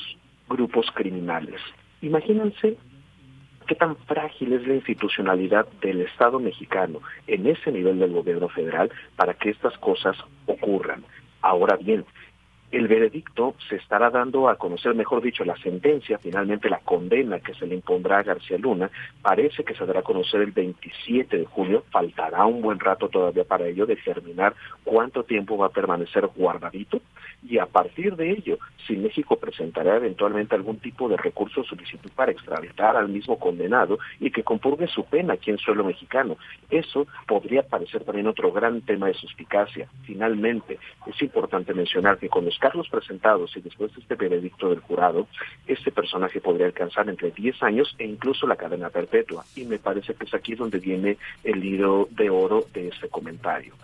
grupos criminales? Imagínense qué tan frágil es la institucionalidad del Estado mexicano en ese nivel del gobierno federal para que estas cosas ocurran. Ahora bien, el veredicto se estará dando a conocer, mejor dicho, la sentencia, finalmente la condena que se le impondrá a García Luna, parece que se dará a conocer el 27 de julio, faltará un buen rato todavía para ello determinar cuánto tiempo va a permanecer guardadito y a partir de ello, si México presentará eventualmente algún tipo de recurso o solicitud para extraditar al mismo condenado y que compurgue su pena aquí en suelo mexicano. Eso podría parecer también otro gran tema de suspicacia. Finalmente, es importante mencionar que con los cargos presentados y después de este veredicto del jurado, este personaje podría alcanzar entre 10 años e incluso la cadena perpetua. Y me parece que es aquí donde viene el hilo de oro de este comentario.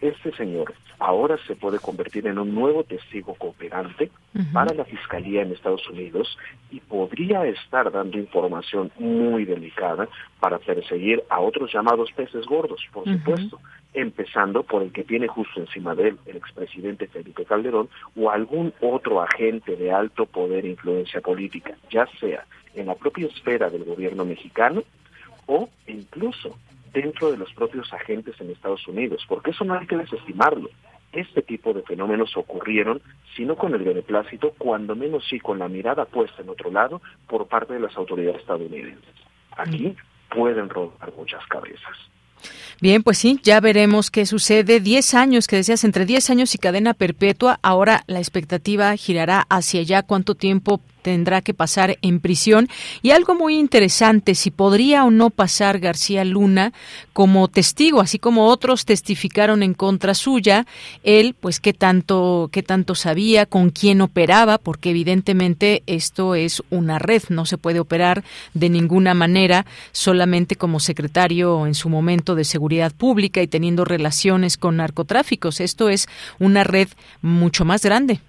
Este señor ahora se puede convertir en un nuevo testigo cooperante para la Fiscalía en Estados Unidos y podría estar dando información muy delicada para perseguir a otros llamados peces gordos, por supuesto, empezando por el que tiene justo encima de él, el expresidente Felipe Calderón, o algún otro agente de alto poder e influencia política, ya sea en la propia esfera del gobierno mexicano o incluso dentro de los propios agentes en Estados Unidos, porque eso no hay que desestimarlo. Este tipo de fenómenos ocurrieron, si no con el beneplácito, cuando menos sí con la mirada puesta en otro lado por parte de las autoridades estadounidenses. Aquí pueden rodar muchas cabezas. Bien, pues sí, ya veremos qué sucede. Diez años, que decías, entre diez años y cadena perpetua. Ahora la expectativa girará hacia allá. ¿Cuánto tiempo tendrá que pasar en prisión. Y algo muy interesante, si podría o no pasar García Luna como testigo, así como otros testificaron en contra suya, él, pues qué tanto, qué tanto sabía, con quién operaba, porque evidentemente esto es una red, no se puede operar de ninguna manera solamente como secretario en su momento de seguridad pública y teniendo relaciones con narcotráficos. Esto es una red mucho más grande.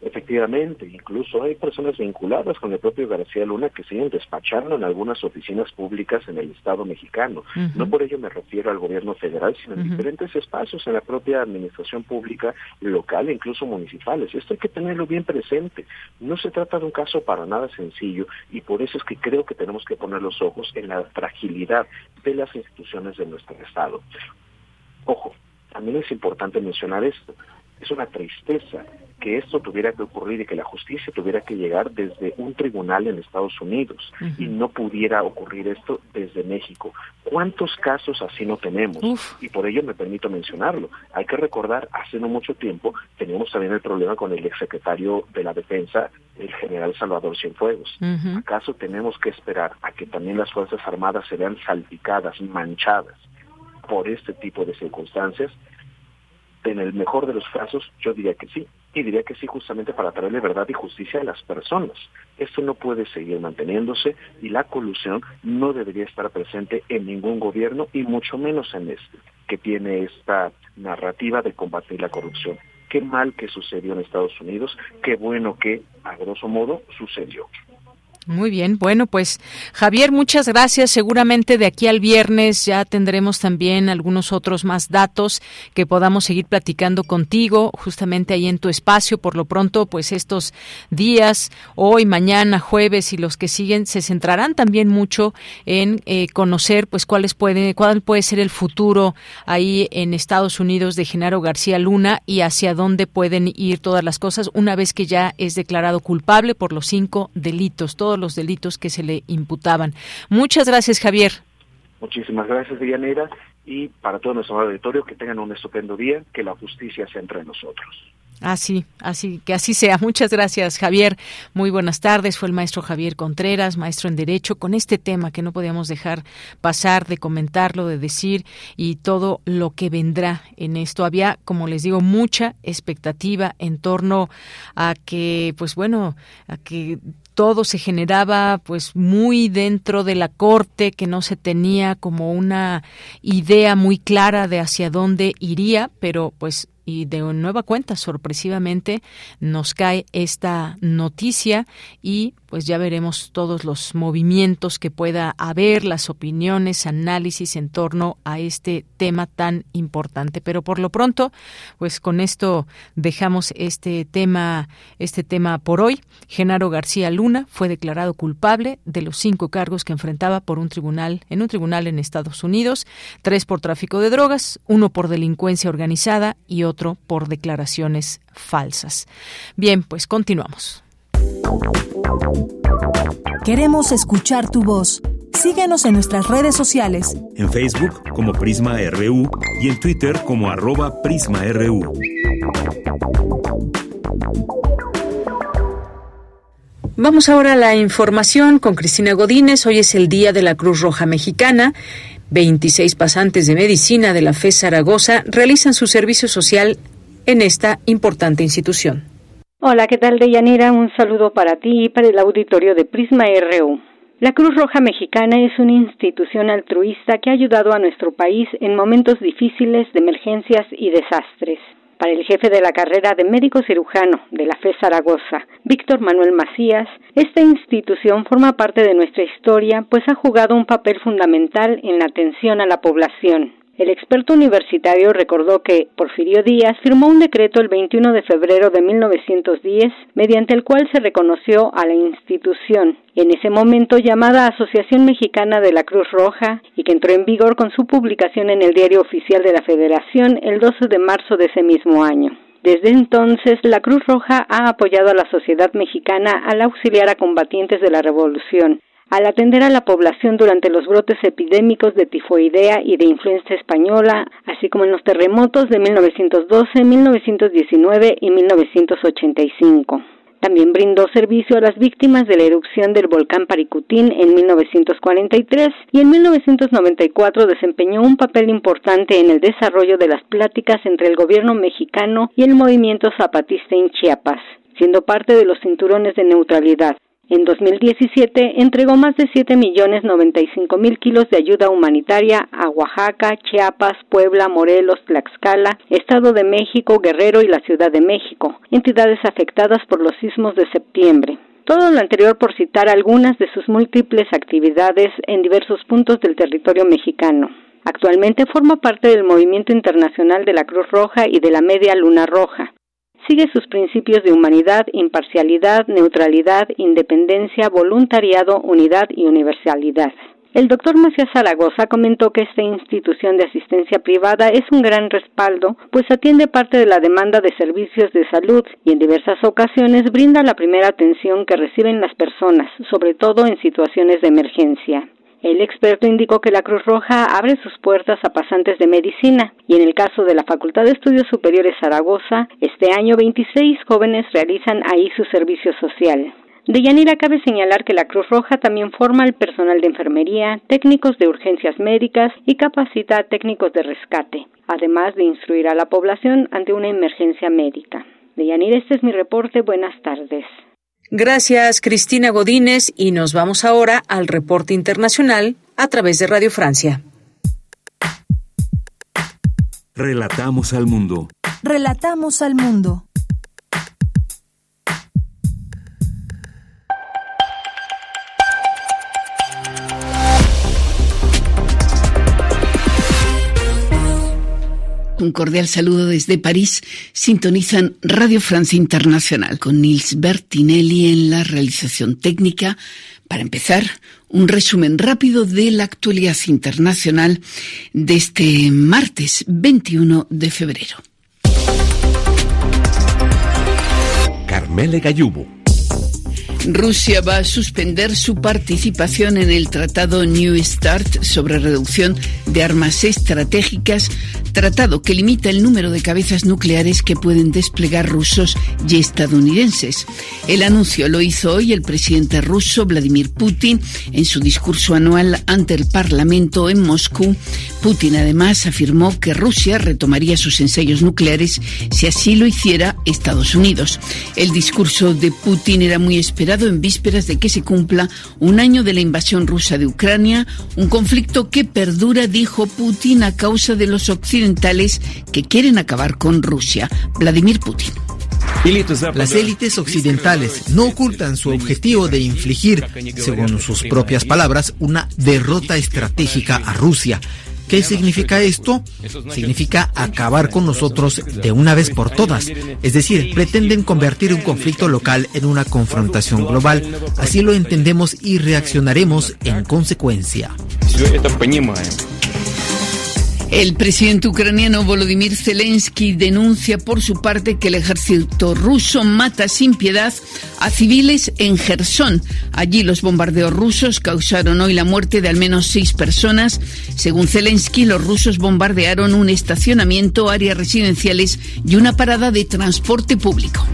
Efectivamente, incluso hay personas vinculadas con el propio García Luna que siguen despachando en algunas oficinas públicas en el Estado mexicano. No por ello me refiero al gobierno federal, sino en diferentes espacios en la propia administración pública local e incluso municipales. Esto hay que tenerlo bien presente. No se trata de un caso para nada sencillo y por eso es que creo que tenemos que poner los ojos en la fragilidad de las instituciones de nuestro Estado. Ojo, también es importante mencionar esto. Es una tristeza que esto tuviera que ocurrir y que la justicia tuviera que llegar desde un tribunal en Estados Unidos y no pudiera ocurrir esto desde México. ¿Cuántos casos así no tenemos? Y por ello me permito mencionarlo. Hay que recordar, hace no mucho tiempo teníamos también el problema con el exsecretario de la Defensa, el general Salvador Cienfuegos. ¿Acaso tenemos que esperar a que también las Fuerzas Armadas se vean salpicadas, manchadas por este tipo de circunstancias? En el mejor de los casos, yo diría que sí. Y diría que sí justamente para traerle verdad y justicia a las personas. Esto no puede seguir manteniéndose y la colusión no debería estar presente en ningún gobierno y mucho menos en este, que tiene esta narrativa de combatir la corrupción. Qué mal que sucedió en Estados Unidos, qué bueno que, a grosso modo, sucedió. Muy bien, bueno, pues Javier, muchas gracias. Seguramente de aquí al viernes ya tendremos también algunos otros más datos que podamos seguir platicando contigo, justamente ahí en tu espacio. Por lo pronto, pues estos días, hoy, mañana, jueves y los que siguen, se centrarán también mucho en eh, conocer, pues cuáles pueden, cuál puede ser el futuro ahí en Estados Unidos de Genaro García Luna y hacia dónde pueden ir todas las cosas una vez que ya es declarado culpable por los cinco delitos los delitos que se le imputaban. Muchas gracias, Javier. Muchísimas gracias, Villanera, y para todo nuestro auditorio, que tengan un estupendo día, que la justicia sea entre nosotros. Así, así, que así sea. Muchas gracias, Javier. Muy buenas tardes. Fue el maestro Javier Contreras, maestro en Derecho, con este tema que no podíamos dejar pasar de comentarlo, de decir y todo lo que vendrá en esto. Había, como les digo, mucha expectativa en torno a que, pues bueno, a que todo se generaba pues muy dentro de la corte, que no se tenía como una idea muy clara de hacia dónde iría, pero pues y de nueva cuenta sorpresivamente nos cae esta noticia y pues ya veremos todos los movimientos que pueda haber, las opiniones, análisis en torno a este tema tan importante. Pero por lo pronto, pues con esto dejamos este tema, este tema por hoy. Genaro García Luna fue declarado culpable de los cinco cargos que enfrentaba por un tribunal, en un tribunal en Estados Unidos, tres por tráfico de drogas, uno por delincuencia organizada y otro por declaraciones falsas. Bien, pues continuamos. Queremos escuchar tu voz. Síguenos en nuestras redes sociales. En Facebook como Prisma RU y en Twitter como arroba PrismaRU. Vamos ahora a la información con Cristina Godínez. Hoy es el Día de la Cruz Roja Mexicana. 26 pasantes de medicina de la FE Zaragoza realizan su servicio social en esta importante institución. Hola, ¿qué tal, Deyanira? Un saludo para ti y para el auditorio de Prisma RU. La Cruz Roja Mexicana es una institución altruista que ha ayudado a nuestro país en momentos difíciles de emergencias y desastres. Para el jefe de la carrera de médico cirujano de la FE Zaragoza, Víctor Manuel Macías, esta institución forma parte de nuestra historia, pues ha jugado un papel fundamental en la atención a la población. El experto universitario recordó que Porfirio Díaz firmó un decreto el 21 de febrero de 1910 mediante el cual se reconoció a la institución, en ese momento llamada Asociación Mexicana de la Cruz Roja, y que entró en vigor con su publicación en el Diario Oficial de la Federación el 12 de marzo de ese mismo año. Desde entonces, la Cruz Roja ha apoyado a la sociedad mexicana al auxiliar a combatientes de la Revolución, al atender a la población durante los brotes epidémicos de tifoidea y de influenza española, así como en los terremotos de 1912, 1919 y 1985. También brindó servicio a las víctimas de la erupción del volcán Paricutín en 1943 y en 1994 desempeñó un papel importante en el desarrollo de las pláticas entre el gobierno mexicano y el movimiento zapatista en Chiapas, siendo parte de los cinturones de neutralidad. En 2017 entregó más de 7.095.000 kilos de ayuda humanitaria a Oaxaca, Chiapas, Puebla, Morelos, Tlaxcala, Estado de México, Guerrero y la Ciudad de México, entidades afectadas por los sismos de septiembre. Todo lo anterior por citar algunas de sus múltiples actividades en diversos puntos del territorio mexicano. Actualmente forma parte del Movimiento Internacional de la Cruz Roja y de la Media Luna Roja sigue sus principios de humanidad, imparcialidad, neutralidad, independencia, voluntariado, unidad y universalidad. El doctor Macías Zaragoza comentó que esta institución de asistencia privada es un gran respaldo, pues atiende parte de la demanda de servicios de salud y en diversas ocasiones brinda la primera atención que reciben las personas, sobre todo en situaciones de emergencia. El experto indicó que la Cruz Roja abre sus puertas a pasantes de medicina y en el caso de la Facultad de Estudios Superiores Zaragoza, este año 26 jóvenes realizan ahí su servicio social. De Yanira cabe señalar que la Cruz Roja también forma el personal de enfermería, técnicos de urgencias médicas y capacita a técnicos de rescate, además de instruir a la población ante una emergencia médica. De Yanira, este es mi reporte. Buenas tardes. Gracias, Cristina Godínez, y nos vamos ahora al reporte internacional a través de Radio Francia. Relatamos al mundo. Relatamos al mundo. Un cordial saludo desde París. Sintonizan Radio Francia Internacional con Nils Bertinelli en la realización técnica. Para empezar, un resumen rápido de la actualidad internacional de este martes 21 de febrero. Carmele Gallubo. Rusia va a suspender su participación en el Tratado New START sobre reducción de armas estratégicas, tratado que limita el número de cabezas nucleares que pueden desplegar rusos y estadounidenses. El anuncio lo hizo hoy el presidente ruso Vladimir Putin en su discurso anual ante el Parlamento en Moscú. Putin además afirmó que Rusia retomaría sus ensayos nucleares si así lo hiciera Estados Unidos. El discurso de Putin era muy esperado en vísperas de que se cumpla un año de la invasión rusa de Ucrania, un conflicto que perdura, dijo Putin, a causa de los occidentales que quieren acabar con Rusia. Vladimir Putin. Las élites occidentales no ocultan su objetivo de infligir, según sus propias palabras, una derrota estratégica a Rusia. ¿Qué significa esto? Significa acabar con nosotros de una vez por todas. Es decir, pretenden convertir un conflicto local en una confrontación global. Así lo entendemos y reaccionaremos en consecuencia. El presidente ucraniano Volodymyr Zelensky denuncia por su parte que el ejército ruso mata sin piedad a civiles en Gerson. Allí los bombardeos rusos causaron hoy la muerte de al menos seis personas. Según Zelensky, los rusos bombardearon un estacionamiento, áreas residenciales y una parada de transporte público.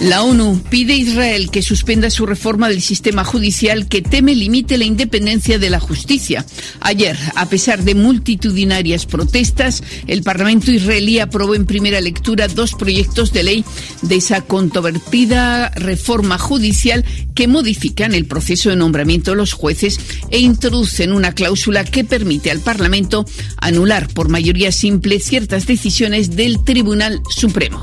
La ONU pide a Israel que suspenda su reforma del sistema judicial que teme limite la independencia de la justicia. Ayer, a pesar de multitudinarias protestas, el Parlamento israelí aprobó en primera lectura dos proyectos de ley de esa controvertida reforma judicial que modifican el proceso de nombramiento de los jueces e introducen una cláusula que permite al Parlamento anular por mayoría simple ciertas decisiones del Tribunal Supremo.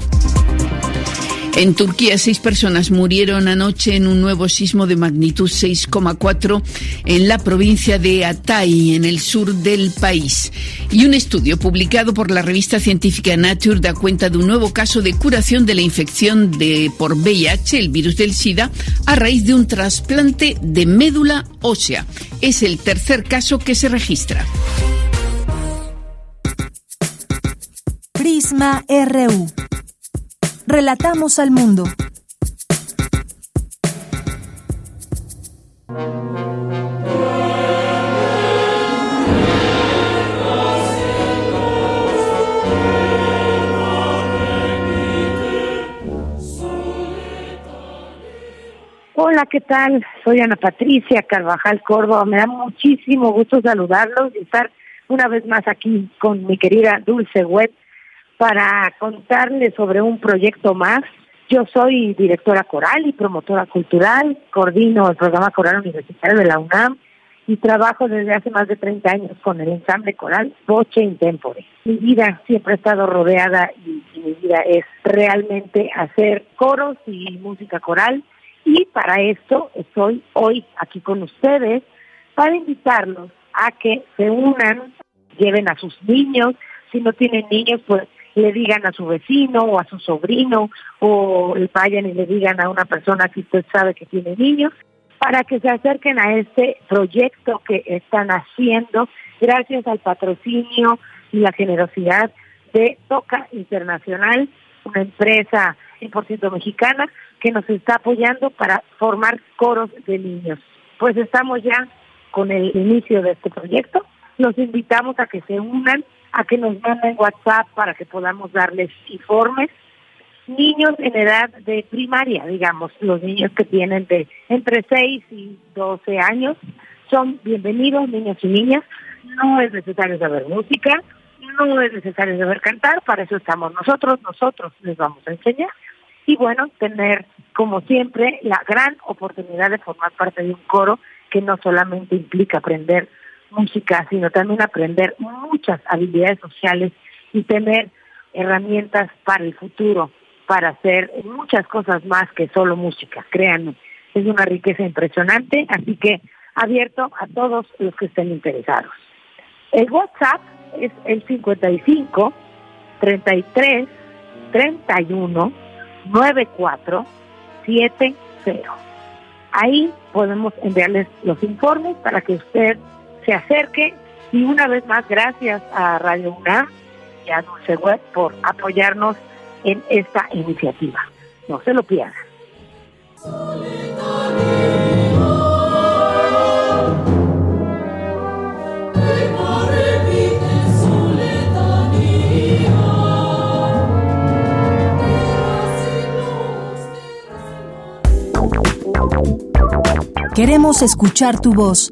En Turquía, seis personas murieron anoche en un nuevo sismo de magnitud 6,4 en la provincia de Hatay, en el sur del país. Y un estudio publicado por la revista científica Nature da cuenta de un nuevo caso de curación de la infección de, por VIH, el virus del SIDA, a raíz de un trasplante de médula ósea. Es el tercer caso que se registra. Prisma RU. Relatamos al mundo. Hola, ¿qué tal? Soy Ana Patricia Carvajal Córdoba. Me da muchísimo gusto saludarlos y estar una vez más aquí con mi querida Dulce Web para contarles sobre un proyecto más. Yo soy directora coral y promotora cultural, coordino el programa coral universitario de la UNAM y trabajo desde hace más de 30 años con el ensamble coral Voce Intempore. Mi vida siempre ha estado rodeada y, y mi vida es realmente hacer coros y música coral y para esto estoy hoy aquí con ustedes para invitarlos a que se unan, lleven a sus niños, si no tienen niños, pues le digan a su vecino o a su sobrino o vayan y le digan a una persona que usted sabe que tiene niños para que se acerquen a este proyecto que están haciendo gracias al patrocinio y la generosidad de Toca Internacional, una empresa 100% mexicana que nos está apoyando para formar coros de niños. Pues estamos ya con el inicio de este proyecto. Los invitamos a que se unan a que nos manden WhatsApp para que podamos darles informes. Niños en edad de primaria, digamos, los niños que tienen de entre 6 y 12 años, son bienvenidos, niños y niñas. No es necesario saber música, no es necesario saber cantar, para eso estamos nosotros, nosotros les vamos a enseñar. Y bueno, tener, como siempre, la gran oportunidad de formar parte de un coro que no solamente implica aprender música, sino también aprender muchas habilidades sociales y tener herramientas para el futuro, para hacer muchas cosas más que solo música, créanme. Es una riqueza impresionante, así que abierto a todos los que estén interesados. El WhatsApp es el 55 33 31 94 70. Ahí podemos enviarles los informes para que usted se acerque y una vez más gracias a Radio UNAM y a Dulce Web por apoyarnos en esta iniciativa. No se lo pierdan. Queremos escuchar tu voz.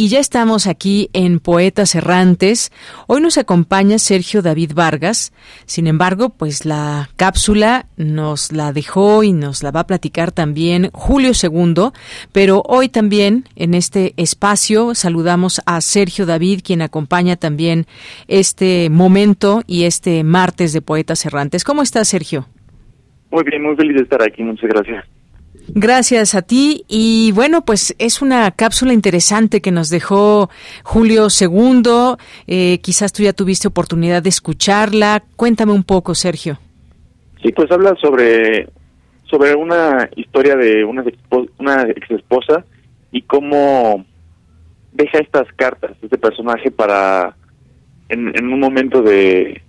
Y ya estamos aquí en Poetas Errantes. Hoy nos acompaña Sergio David Vargas. Sin embargo, pues la cápsula nos la dejó y nos la va a platicar también Julio II. Pero hoy también en este espacio saludamos a Sergio David, quien acompaña también este momento y este martes de Poetas Errantes. ¿Cómo estás, Sergio? Muy bien, muy feliz de estar aquí. Muchas gracias. Gracias a ti. Y bueno, pues es una cápsula interesante que nos dejó Julio II. Eh, quizás tú ya tuviste oportunidad de escucharla. Cuéntame un poco, Sergio. Sí, pues habla sobre, sobre una historia de una, una ex esposa y cómo deja estas cartas, este personaje, para en un momento de,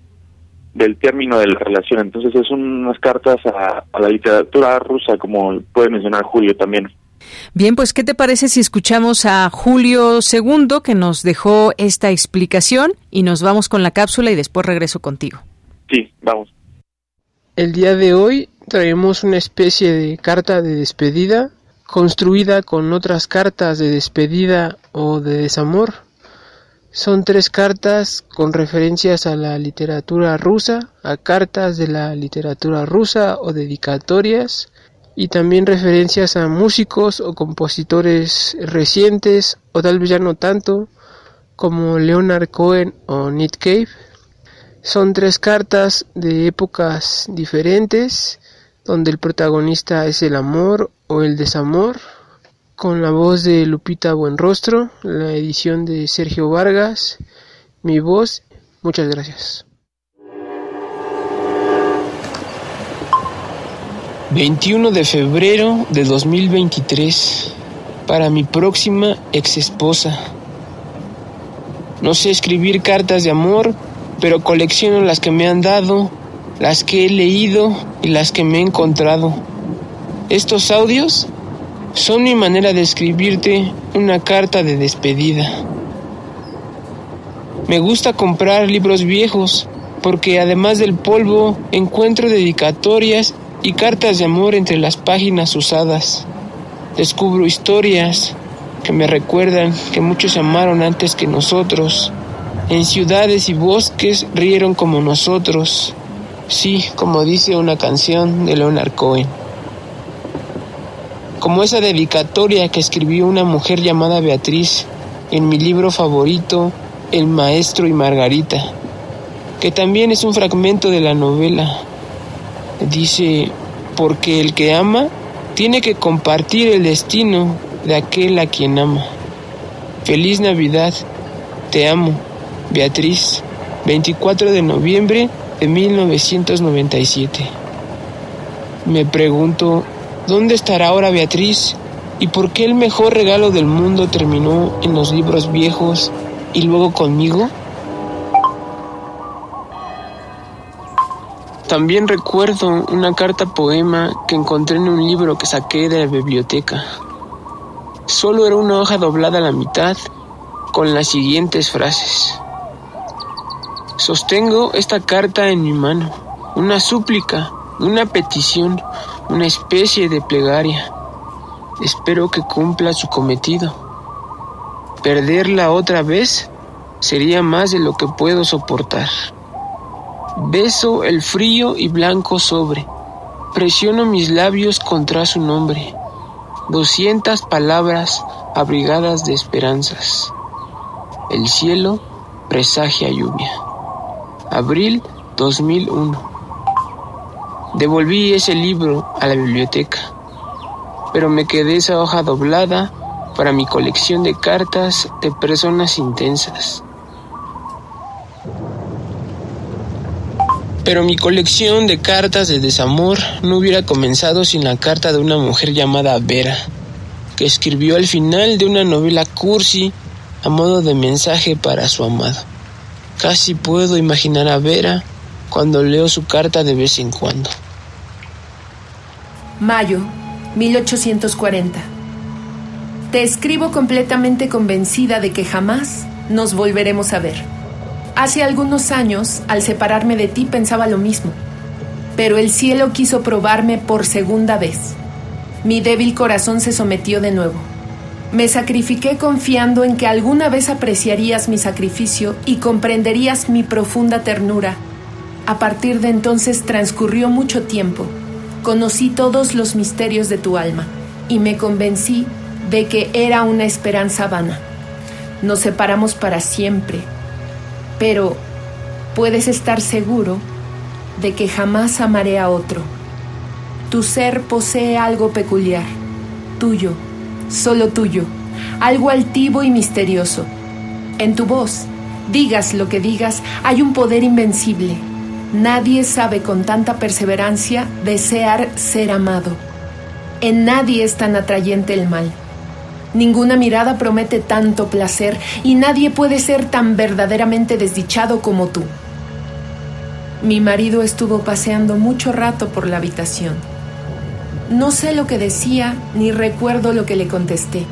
del término de la relación. Entonces es unas cartas a, la literatura rusa, como puede mencionar Julio también. Bien, pues ¿qué te parece si escuchamos a Julio II que nos dejó esta explicación y nos vamos con la cápsula y después regreso contigo? Sí, vamos. El día de hoy traemos una especie de carta de despedida construida con otras cartas de despedida o de desamor son tres cartas con referencias a la literatura rusa, a cartas de la literatura rusa o dedicatorias, y también referencias a músicos o compositores recientes, o tal vez ya no tanto, como Leonard Cohen o Nick Cave. Son tres cartas de épocas diferentes, donde el protagonista es el amor o el desamor, con la voz de Lupita Buenrostro, la edición de Sergio Vargas, mi voz. Muchas gracias. 21 de febrero de 2023 para mi próxima ex esposa. No sé escribir cartas de amor, pero colecciono las que me han dado, las que he leído y las que me he encontrado. Estos audios son mi manera de escribirte una carta de despedida. Me gusta comprar libros viejos porque además del polvo encuentro dedicatorias y cartas de amor entre las páginas usadas. Descubro historias que me recuerdan que muchos amaron antes que nosotros. En ciudades y bosques rieron como nosotros. Sí, como dice una canción de Leonard Cohen como esa dedicatoria que escribió una mujer llamada Beatriz en mi libro favorito, El Maestro y Margarita, que también es un fragmento de la novela. Dice, porque el que ama tiene que compartir el destino de aquel a quien ama. Feliz Navidad, te amo, Beatriz, 24 de noviembre de 1997. Me pregunto, ¿Dónde estará ahora Beatriz? ¿Y por qué el mejor regalo del mundo terminó en los libros viejos y luego conmigo? También recuerdo una carta poema que encontré en un libro que saqué de la biblioteca. Solo era una hoja doblada a la mitad con las siguientes frases. Sostengo esta carta en mi mano, una súplica, una petición, una especie de plegaria. Espero que cumpla su cometido. Perderla otra vez sería más de lo que puedo soportar. Beso el frío y blanco sobre. Presiono mis labios contra su nombre. Doscientas palabras abrigadas de esperanzas. El cielo presagia lluvia. Abril 2001. Devolví ese libro a la biblioteca, pero me quedé esa hoja doblada para mi colección de cartas de personas intensas. Pero mi colección de cartas de desamor no hubiera comenzado sin la carta de una mujer llamada Vera, que escribió al final de una novela cursi a modo de mensaje para su amado. Casi puedo imaginar a Vera cuando leo su carta de vez en cuando. Mayo 1840. te escribo completamente convencida de que jamás nos volveremos a ver. Hace algunos años, al separarme de ti, pensaba lo mismo, pero el cielo quiso probarme por segunda vez. Mi débil corazón se sometió de nuevo. Me sacrifiqué confiando en que alguna vez apreciarías mi sacrificio y comprenderías mi profunda ternura. A partir de entonces transcurrió mucho tiempo. Conocí todos los misterios de tu alma y me convencí de que era una esperanza vana. Nos separamos para siempre, pero puedes estar seguro de que jamás amaré a otro. Tu ser posee algo peculiar, tuyo solo tuyo, algo altivo y misterioso. En tu voz, digas lo que digas, hay un poder invencible. Nadie sabe con tanta perseverancia desear ser amado. En nadie es tan atrayente el mal. Ninguna mirada promete tanto placer y nadie puede ser tan verdaderamente desdichado como tú. Mi marido estuvo paseando mucho rato por la habitación. No sé lo que decía ni recuerdo lo que le contesté.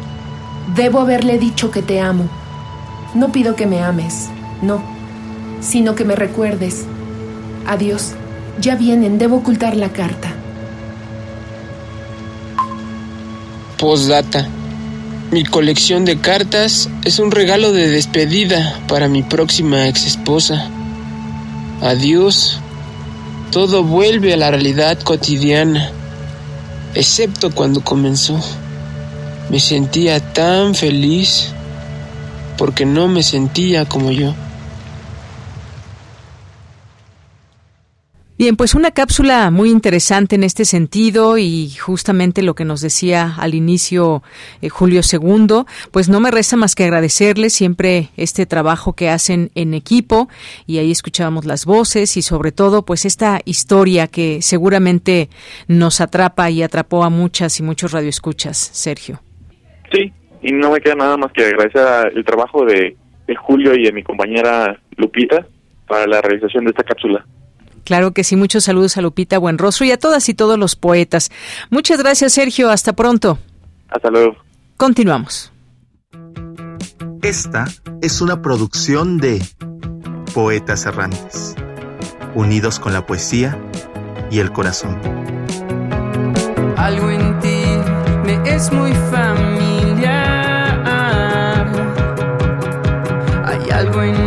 Debo haberle dicho que te amo. No pido que me ames, no, sino que me recuerdes. Adiós, ya vienen, debo ocultar la carta. Postdata. Mi colección de cartas es un regalo de despedida para mi próxima ex esposa. Adiós. Todo vuelve a la realidad cotidiana excepto cuando comenzó. Me sentía tan feliz porque no me sentía como yo. Bien, pues una cápsula muy interesante en este sentido y justamente lo que nos decía al inicio eh, Julio II, pues no me resta más que agradecerle siempre este trabajo que hacen en equipo y ahí escuchábamos las voces y sobre todo pues esta historia que seguramente nos atrapa y atrapó a muchas y muchos radioescuchas, Sergio. Sí, y no me queda nada más que agradecer el trabajo de Julio y de mi compañera Lupita para la realización de esta cápsula. Claro que sí, muchos saludos a Lupita Buenrostro y a todas y todos los poetas. Muchas gracias, Sergio. Hasta pronto. Hasta luego. Continuamos. Esta es una producción de Poetas Errantes, unidos con la poesía y el corazón. Algo en ti me es muy familiar. Hay algo en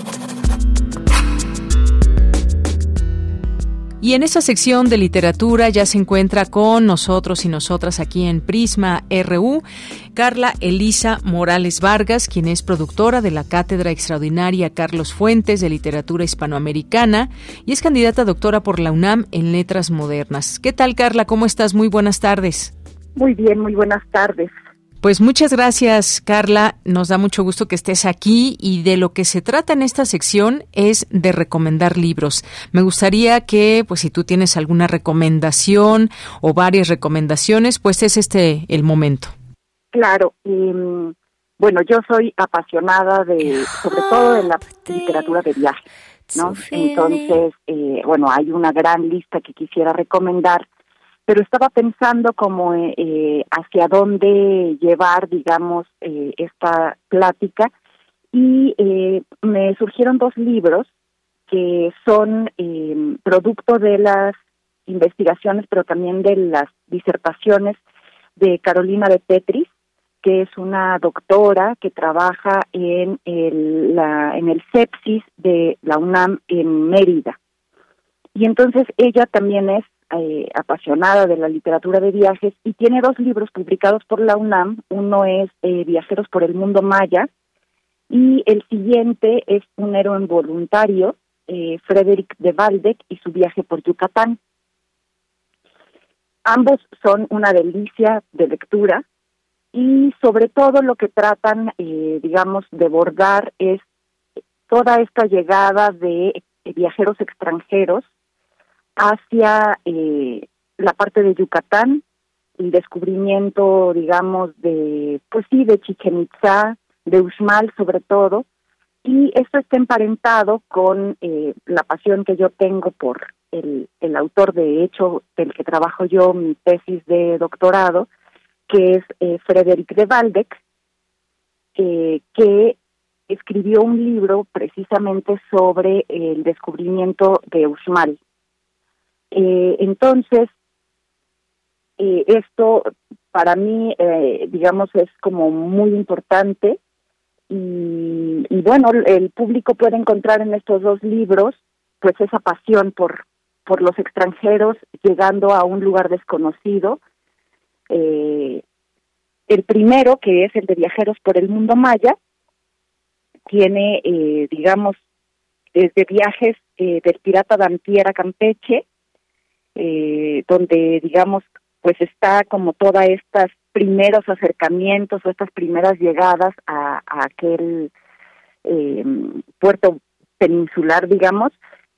Y en esa sección de literatura ya se encuentra con nosotros y nosotras aquí en Prisma RU Carla Elisa Morales Vargas, quien es productora de la Cátedra Extraordinaria Carlos Fuentes de Literatura Hispanoamericana y es candidata a doctora por la UNAM en Letras Modernas. ¿Qué tal, Carla? ¿Cómo estás? Muy buenas tardes. Muy bien, muy buenas tardes. Pues muchas gracias, Carla. Nos da mucho gusto que estés aquí y de lo que se trata en esta sección es de recomendar libros. Me gustaría que, pues si tú tienes alguna recomendación o varias recomendaciones, pues es este el momento. Claro, em, bueno, yo soy apasionada de, sobre todo de la literatura de viaje, ¿no? Entonces, eh, bueno, hay una gran lista que quisiera recomendar pero estaba pensando como eh, eh, hacia dónde llevar, digamos, eh, esta plática y me surgieron dos libros que son producto de las investigaciones, pero también de las disertaciones de Carolina de Petris, que es una doctora que trabaja en el, la, en el sepsis de la UNAM en Mérida. Y entonces ella también es eh, apasionada de la literatura de viajes y tiene dos libros publicados por la UNAM. Uno es eh, Viajeros por el Mundo Maya y el siguiente es Un héroe voluntario, eh, Frederick de Waldeck y su viaje por Yucatán. Ambos son una delicia de lectura y sobre todo lo que tratan, digamos, de bordar es toda esta llegada de viajeros extranjeros hacia eh, la parte de Yucatán, el descubrimiento, digamos, de, pues sí, de Chichen Itza, de Uxmal sobre todo, y esto está emparentado con eh, la pasión que yo tengo por el, el autor, de hecho, del que trabajo yo mi tesis de doctorado, que es eh, Frederick de Waldeck, eh, que escribió un libro precisamente sobre el descubrimiento de Uxmal. Eh, entonces, eh, esto para mí, eh, digamos, es como muy importante y, y, bueno, el público puede encontrar en estos dos libros pues esa pasión por, por los extranjeros llegando a un lugar desconocido. Eh, el primero, que es el de Viajeros por el Mundo Maya, tiene, eh, digamos, desde viajes del pirata Dantier a Campeche, eh, donde, digamos, pues está como todas estas primeros acercamientos o estas primeras llegadas a, aquel eh, puerto peninsular, digamos,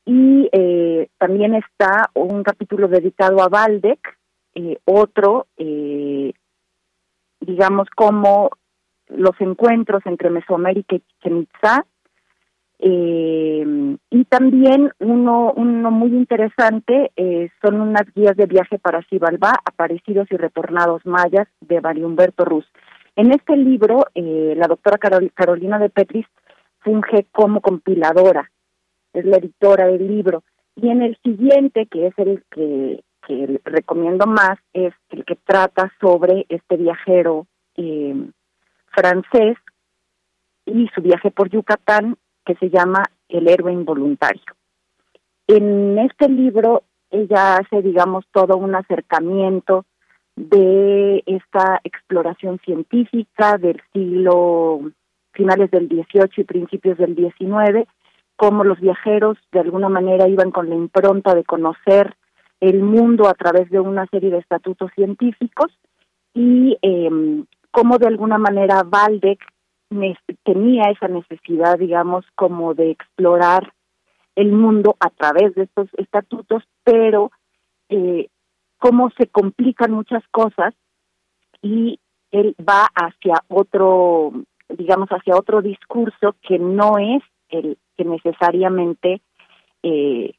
y eh, también está un capítulo dedicado a Valdec, eh, otro, eh, digamos, como los encuentros entre Mesoamérica y Chichen eh, y también uno, uno muy interesante eh, son unas guías de viaje para Xibalbá, aparecidos y retornados mayas de Mario Humberto Ruz. En este libro, eh, la doctora Carol, Carolina de Petris funge como compiladora, es la editora del libro. Y en el siguiente, que es el que, que recomiendo más, es el que trata sobre este viajero eh, francés y su viaje por Yucatán que se llama El héroe involuntario. En este libro ella hace, digamos, todo un acercamiento de esta exploración científica del siglo finales del XVIII y principios del XIX, cómo los viajeros de alguna manera iban con la impronta de conocer el mundo a través de una serie de estatutos científicos y eh, cómo de alguna manera Valdec tenía esa necesidad, digamos, como de explorar el mundo a través de estos estatutos, pero eh, cómo se complican muchas cosas y él va hacia otro, digamos, hacia otro discurso que no es el que necesariamente eh,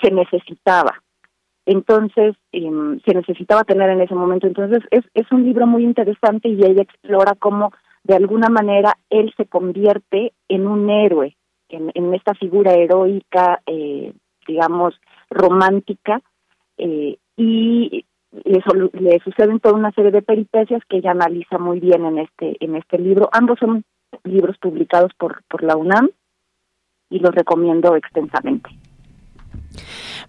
se necesitaba. Entonces, eh, se necesitaba tener en ese momento. Entonces, es, es un libro muy interesante y ella explora cómo de alguna manera él se convierte en un héroe, en, esta figura heroica, eh, digamos, romántica, eh, y le, le, suceden toda una serie de peripecias que ella analiza muy bien en este, en este libro. Ambos son libros publicados por, por la UNAM y los recomiendo extensamente.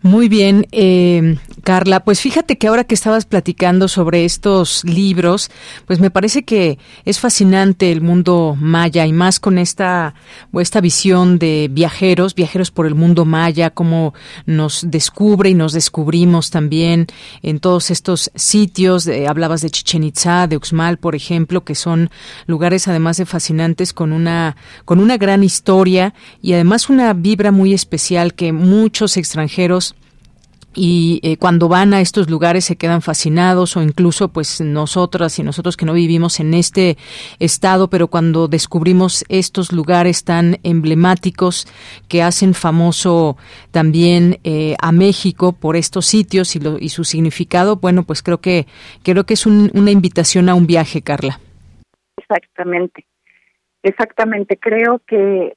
Muy bien, eh, Carla. Pues fíjate que ahora que estabas platicando sobre estos libros, pues me parece que es fascinante el mundo maya y más con esta, esta visión de viajeros, viajeros por el mundo maya, cómo nos descubre y nos descubrimos también en todos estos sitios. hablabas de Chichen Itza, de Uxmal, por ejemplo, que son lugares además de fascinantes con una, con una gran historia y además una vibra muy especial que muchos extranjeros y eh, cuando van a estos lugares se quedan fascinados o incluso pues nosotras y nosotros que no vivimos en este estado pero cuando descubrimos estos lugares tan emblemáticos que hacen famoso también eh, a México por estos sitios y, lo, y su significado bueno pues creo que creo que es un, una invitación a un viaje Carla. Exactamente. Exactamente. Creo que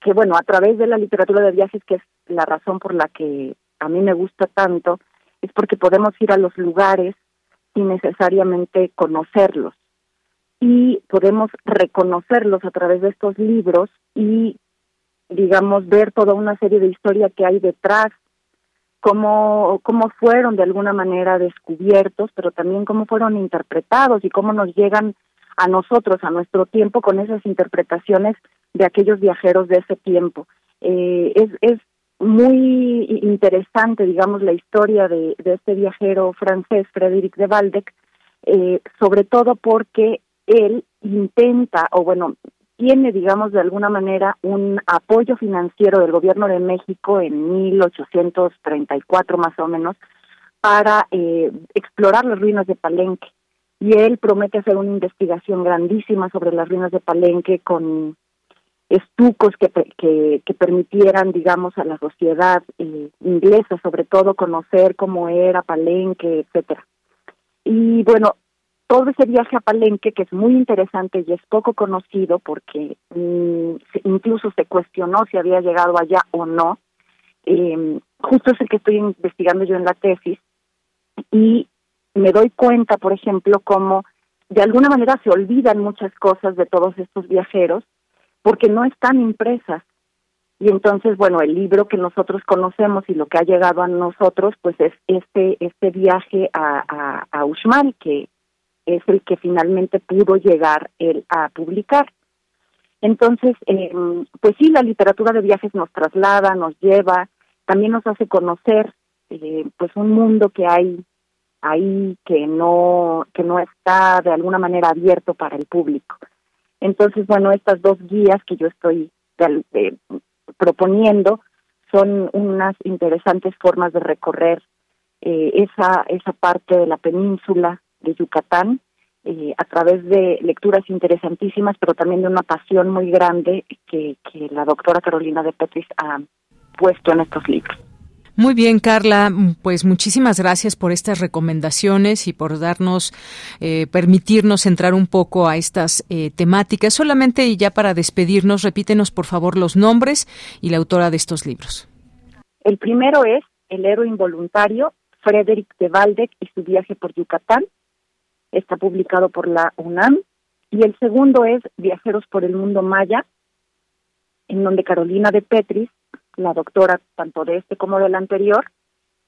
que bueno a través de la literatura de viajes que es la razón por la que a mí me gusta tanto es porque podemos ir a los lugares sin necesariamente conocerlos. Y podemos reconocerlos a través de estos libros y digamos ver toda una serie de historia que hay detrás cómo cómo fueron de alguna manera descubiertos pero también cómo fueron interpretados y cómo nos llegan a nosotros a nuestro tiempo con esas interpretaciones de aquellos viajeros de ese tiempo. Eh, es, es muy interesante, digamos, la historia de, de este viajero francés, Frédéric de Waldeck, eh, sobre todo porque él intenta, o bueno, tiene, digamos, de alguna manera un apoyo financiero del gobierno de México en 1834 más o menos, para eh, explorar las ruinas de Palenque. Y él promete hacer una investigación grandísima sobre las ruinas de Palenque con estucos que, que, permitieran, digamos, a la sociedad eh, inglesa, sobre todo, conocer cómo era Palenque, etcétera. Y bueno, todo ese viaje a Palenque, que es muy interesante y es poco conocido porque mm, incluso se cuestionó si había llegado allá o no, eh, justo es el que estoy investigando yo en la tesis, y me doy cuenta, por ejemplo, cómo de alguna manera se olvidan muchas cosas de todos estos viajeros porque no están impresas. Y entonces, bueno, el libro que nosotros conocemos y lo que ha llegado a nosotros, pues es este este viaje a, a, Uxmal, que es el que finalmente pudo llegar él a publicar. Entonces, eh, pues sí, la literatura de viajes nos traslada, nos lleva, también nos hace conocer eh, pues un mundo que hay ahí que no que no está de alguna manera abierto para el público. Entonces, bueno, estas dos guías que yo estoy proponiendo son unas interesantes formas de recorrer eh, esa esa parte de la península de Yucatán eh, a través de lecturas interesantísimas, pero también de una pasión muy grande que, que la doctora Carolina de Petris ha puesto en estos libros. Muy bien, Carla, pues muchísimas gracias por estas recomendaciones y por darnos, eh, permitirnos entrar un poco a estas eh, temáticas. Solamente y ya para despedirnos, repítenos por favor los nombres y la autora de estos libros. El primero es El héroe involuntario, Frederick de Waldeck y su viaje por Yucatán. Está publicado por la UNAM. Y el segundo es Viajeros por el mundo maya, en donde Carolina de Petris la doctora, tanto de este como del anterior,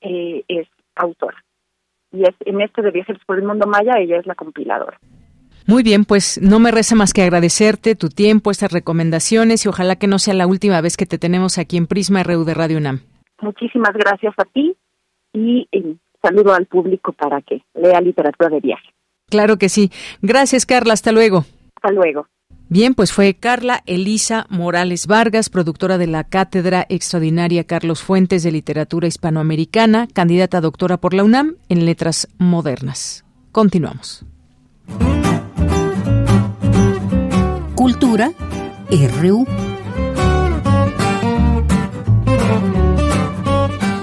eh, es autora. Y es en este de Viajes por el Mundo Maya, ella es la compiladora. Muy bien, pues no me resta más que agradecerte tu tiempo, estas recomendaciones y ojalá que no sea la última vez que te tenemos aquí en Prisma RU de Radio UNAM. Muchísimas gracias a ti y, y saludo al público para que lea literatura de viaje. Claro que sí. Gracias, Carla. Hasta luego. Hasta luego. Bien, pues fue Carla Elisa Morales Vargas, productora de la Cátedra Extraordinaria Carlos Fuentes de Literatura Hispanoamericana, candidata a doctora por la UNAM en Letras Modernas. Continuamos. Cultura RU.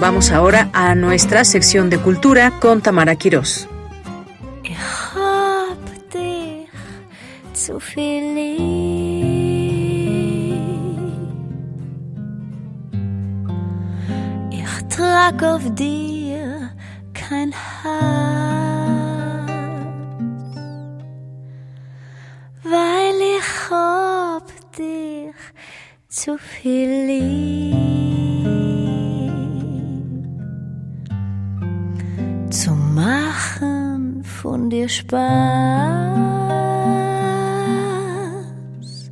Vamos ahora a nuestra sección de cultura con Tamara Quirós. Zu viel Lieb. Ich trag auf dir kein Herz, weil ich hab dich zu viel lieb. Zu machen von dir Spaß.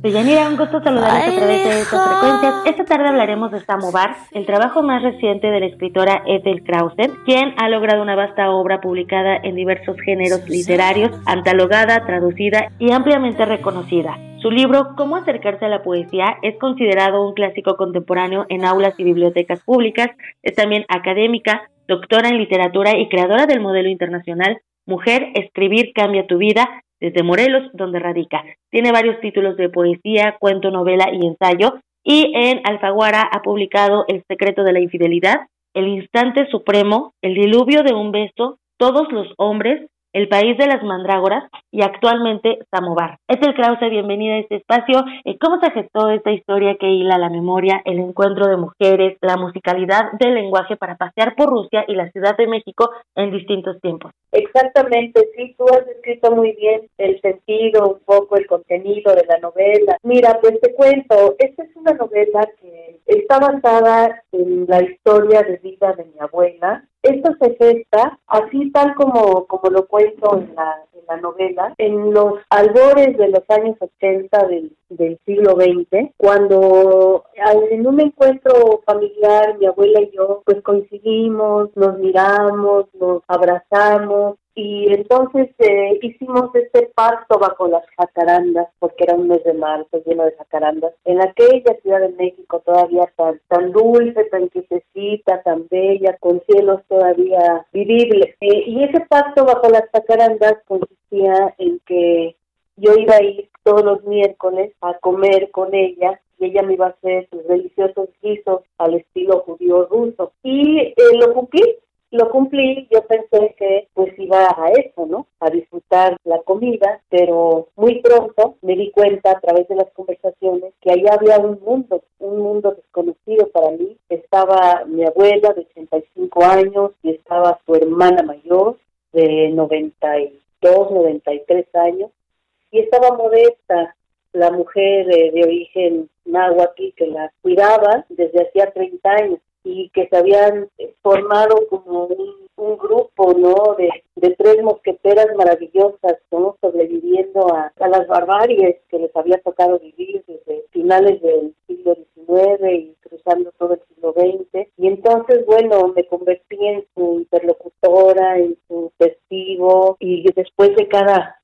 Deyanira, un gusto saludarles a través de estas frecuencias. Esta tarde hablaremos de Samovar, el trabajo más reciente de la escritora Ethel Krauser, quien ha logrado una vasta obra publicada en diversos géneros literarios, antalogada, traducida y ampliamente reconocida. Su libro Cómo acercarse a la poesía es considerado un clásico contemporáneo en aulas y bibliotecas públicas, es también académica, doctora en literatura y creadora del modelo internacional Mujer, escribir cambia tu vida, desde Morelos, donde radica. Tiene varios títulos de poesía, cuento, novela y ensayo, y en Alfaguara ha publicado El secreto de la infidelidad, El instante supremo, El diluvio de un beso, Todos los hombres, el país de las mandrágoras y actualmente Samovar. el Krause, bienvenida a este espacio. Eh, ¿Cómo se gestó esta historia que hila la memoria, el encuentro de mujeres, la musicalidad del lenguaje para pasear por Rusia y la Ciudad de México en distintos tiempos? Exactamente, sí, tú has escrito muy bien el sentido, un poco el contenido de la novela. Mira, pues te cuento, esta es una novela que está basada en la historia de vida de mi abuela, esto se gesta así tal como, como lo cuento en la, en la novela, en los albores de los años 80 del del siglo XX, cuando en un encuentro familiar mi abuela y yo pues coincidimos, nos miramos, nos abrazamos y entonces eh, hicimos este pacto bajo las jacarandas, porque era un mes de marzo lleno de jacarandas, en aquella Ciudad de México todavía tan, tan dulce, tan quietecita, tan bella, con cielos todavía vivibles. Eh, y ese pacto bajo las jacarandas consistía en que yo iba a ir todos los miércoles a comer con ella y ella me iba a hacer sus deliciosos guisos al estilo judío ruso. Y eh, lo cumplí, lo cumplí, yo pensé que pues iba a eso, ¿no? A disfrutar la comida, pero muy pronto me di cuenta a través de las conversaciones que ahí había un mundo, un mundo desconocido para mí. Estaba mi abuela de 85 años y estaba su hermana mayor de 92, 93 años y estaba modesta la mujer eh, de origen náhuatl que la cuidaba desde hacía 30 años y que se habían formado como un, grupo, ¿no? De, tres mosqueteras maravillosas, ¿no? Sobreviviendo a, a, las barbaries que les había tocado vivir desde finales del siglo XIX y cruzando todo el siglo XX. Y entonces, bueno, me convertí en su interlocutora, en su testigo y después de cada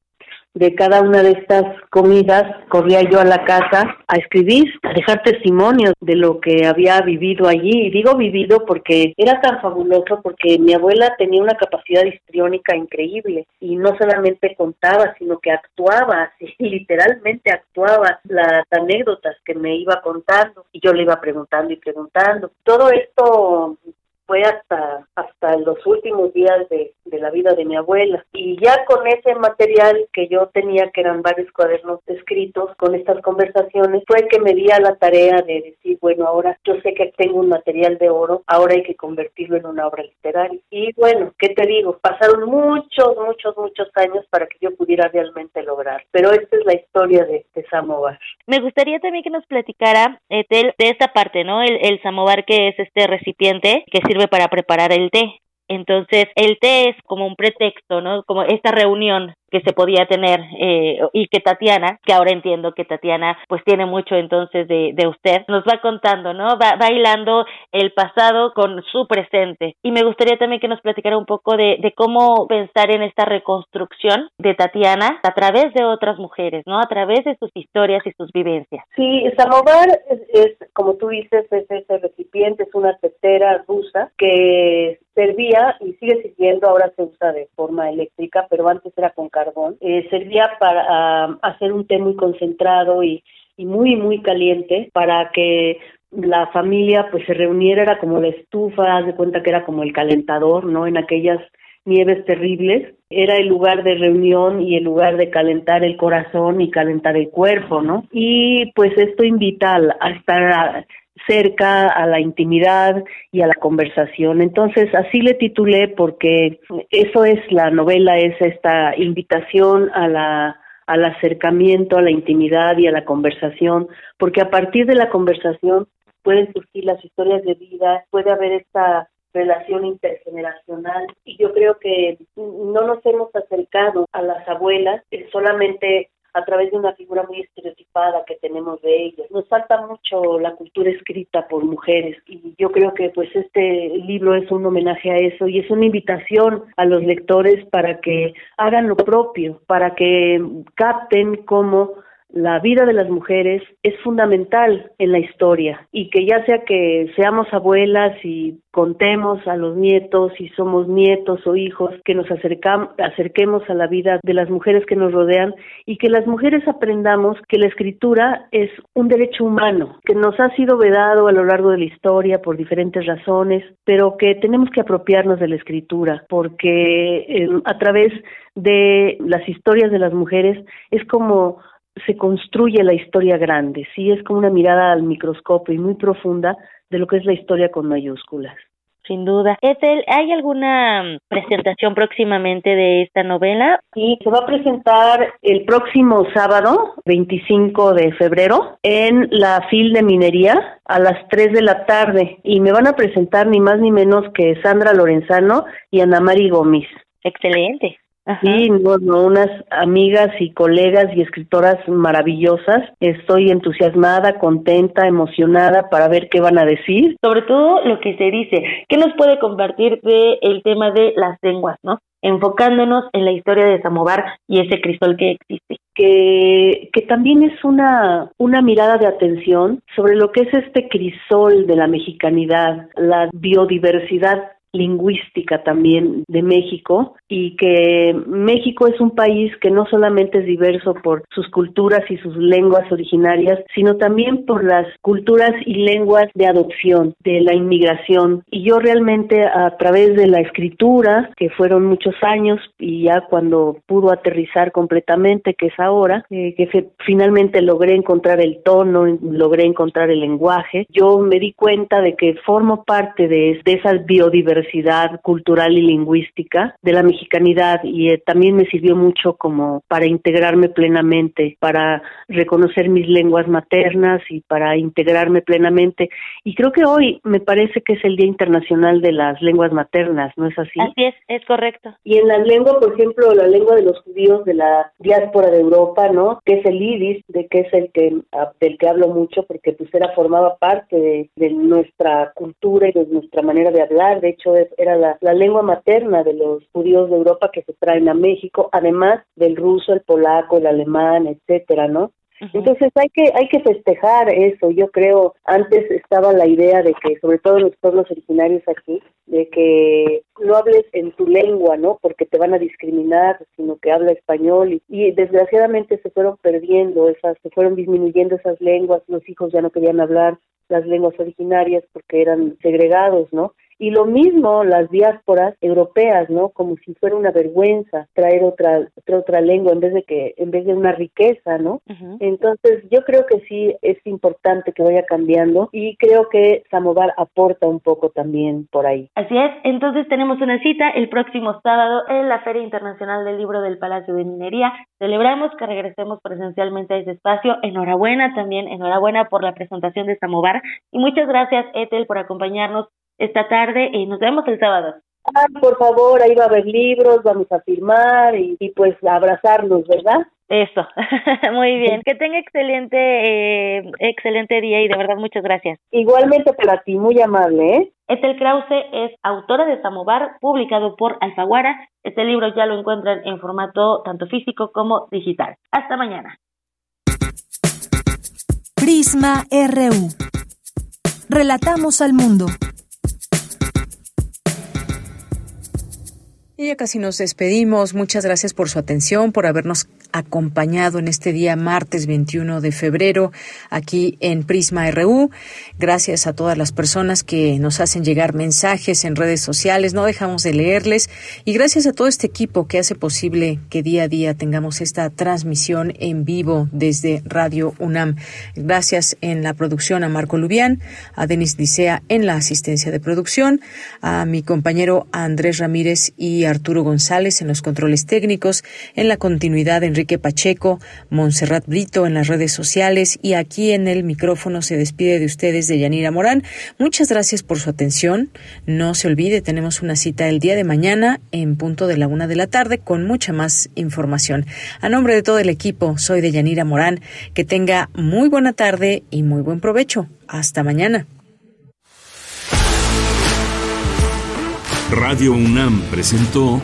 de cada una de estas comidas corría yo a la casa a escribir, a dejar testimonios de lo que había vivido allí. Y digo vivido porque era tan fabuloso porque mi abuela tenía una capacidad histriónica increíble y no solamente contaba, sino que actuaba, así, literalmente actuaba las anécdotas que me iba contando y yo le iba preguntando y preguntando. Todo esto fue hasta, hasta los últimos días de, la vida de mi abuela. Y ya con ese material que yo tenía, que eran varios cuadernos escritos, con estas conversaciones, fue que me di a la tarea de decir, bueno, ahora yo sé que tengo un material de oro, ahora hay que convertirlo en una obra literaria. Y bueno, ¿qué te digo? Pasaron muchos, muchos, muchos años para que yo pudiera realmente lograr. Pero esta es la historia de, de Samovar. Me gustaría también que nos platicara, Etel, de esta parte, ¿no? El, el Samovar que es este recipiente que sirve para preparar el té. Entonces, el té es como un pretexto, ¿no? Como esta reunión que se podía tener eh, y que Tatiana, que ahora entiendo que Tatiana pues tiene mucho entonces de, de usted, nos va contando, ¿no? Va bailando el pasado con su presente. Y me gustaría también que nos platicara un poco de, de cómo pensar en esta reconstrucción de Tatiana a través de otras mujeres, ¿no? A través de sus historias y sus vivencias. Sí, Samovar es, como tú dices, es ese recipiente, es una tetera rusa que servía y sigue sirviendo, ahora se usa de forma eléctrica, pero antes era con carbón, eh, servía para hacer un té muy concentrado y, muy, muy caliente para que la familia pues se reuniera, era como la estufa, haz de cuenta que era como el calentador, ¿no? En aquellas nieves terribles, era el lugar de reunión y el lugar de calentar el corazón y calentar el cuerpo, ¿no? Y pues esto invita a, estar cerca a la intimidad y a la conversación. Entonces, así le titulé porque eso es la novela, es esta invitación a la al acercamiento, a la intimidad y a la conversación, porque a partir de la conversación pueden surgir las historias de vida, puede haber esta relación intergeneracional y yo creo que no nos hemos acercado a las abuelas solamente a través de una figura muy estereotipada que tenemos de ellas. Nos falta mucho la cultura escrita por mujeres y yo creo que pues este libro es un homenaje a eso y es una invitación a los lectores para que hagan lo propio, para que capten cómo la vida de las mujeres es fundamental en la historia y que ya sea que seamos abuelas y contemos a los nietos y somos nietos o hijos, que nos acerquemos a la vida de las mujeres que nos rodean y que las mujeres aprendamos que la escritura es un derecho humano, que nos ha sido vedado a lo largo de la historia por diferentes razones, pero que tenemos que apropiarnos de la escritura porque eh, a través de las historias de las mujeres es como se construye la historia grande, sí, es como una mirada al microscopio y muy profunda de lo que es la historia con mayúsculas. Sin duda. Ethel, ¿hay alguna presentación próximamente de esta novela? Sí, se va a presentar el próximo sábado, 25 de febrero, en la FIL de Minería a las 3 de la tarde y me van a presentar ni más ni menos que Sandra Lorenzano y Ana Mari Gómez. Excelente. Sí, bueno, unas amigas y colegas y escritoras maravillosas. Estoy entusiasmada, contenta, emocionada para ver qué van a decir. Sobre todo lo que se dice. ¿Qué nos puede compartir de el tema de las lenguas, no? enfocándonos en la historia de Samovar y ese crisol que existe. Que, que también es una, una mirada de atención sobre lo que es este crisol de la mexicanidad, la biodiversidad lingüística también de México y que México es un país que no solamente es diverso por sus culturas y sus lenguas originarias, sino también por las culturas y lenguas de adopción, de la inmigración. Y yo realmente a través de la escritura, que fueron muchos años y ya cuando pudo aterrizar completamente, que es ahora, eh, que finalmente logré encontrar el tono, logré encontrar el lenguaje, yo me di cuenta de que formo parte de, de esa biodiversidad cultural y lingüística de la mexicanidad y eh, también me sirvió mucho como para integrarme plenamente, para reconocer mis lenguas maternas y para integrarme plenamente. Y creo que hoy me parece que es el Día Internacional de las Lenguas Maternas, ¿no es así? Así es, es correcto. Y en la lengua, por ejemplo, la lengua de los judíos de la diáspora de Europa, ¿no? Que es el yiddish, de que es el que ah, del que hablo mucho porque pues era formaba parte de, de nuestra cultura y de nuestra manera de hablar. De hecho, era la, la lengua materna de los judíos de Europa que se traen a México, además del ruso, el polaco, el alemán, etcétera, ¿no? Entonces hay que hay que festejar eso. Yo creo antes estaba la idea de que sobre todo en los pueblos originarios aquí de que no hables en tu lengua, ¿no? Porque te van a discriminar, sino que habla español y, y desgraciadamente se fueron perdiendo esas, se fueron disminuyendo esas lenguas. Los hijos ya no querían hablar las lenguas originarias porque eran segregados, ¿no? Y lo mismo las diásporas europeas, ¿no? Como si fuera una vergüenza traer otra otra, otra lengua en vez de que en vez de una riqueza, ¿no? Entonces, yo creo que sí es importante que vaya cambiando y creo que Samovar aporta un poco también por ahí. Así es. Entonces, tenemos una cita el próximo sábado en la Feria Internacional del Libro del Palacio de Minería. Celebramos que regresemos presencialmente a ese espacio. Enhorabuena también, enhorabuena por la presentación de Samovar y muchas gracias Ethel por acompañarnos esta tarde y nos vemos el sábado. Ah, por favor, ahí va a haber libros, vamos a firmar y, y pues abrazarnos, ¿verdad? Eso, muy bien. Que tenga excelente, eh, excelente día y de verdad muchas gracias. Igualmente para ti, muy amable, ¿eh? Ethel Krause es autora de Samovar, publicado por Alfaguara. Este libro ya lo encuentran en formato tanto físico como digital. Hasta mañana. Prisma RU. Relatamos al mundo. Y ya casi nos despedimos. Muchas gracias por su atención, por habernos acompañado en este día martes 21 de febrero aquí en Prisma RU. Gracias a todas las personas que nos hacen llegar mensajes en redes sociales. No dejamos de leerles. Y gracias a todo este equipo que hace posible que día a día tengamos esta transmisión en vivo desde Radio UNAM. Gracias en la producción a Marco Lubián, a Denis Dicea en la asistencia de producción, a mi compañero Andrés Ramírez y Arturo González en los controles técnicos, en la continuidad Enrique Pacheco, Montserrat Brito en las redes sociales y aquí en el micrófono se despide de ustedes de Yanira Morán. Muchas gracias por su atención. No se olvide, tenemos una cita el día de mañana en punto de la una de la tarde con mucha más información. A nombre de todo el equipo, soy de Yanira Morán. Que tenga muy buena tarde y muy buen provecho. Hasta mañana. Radio UNAM presentó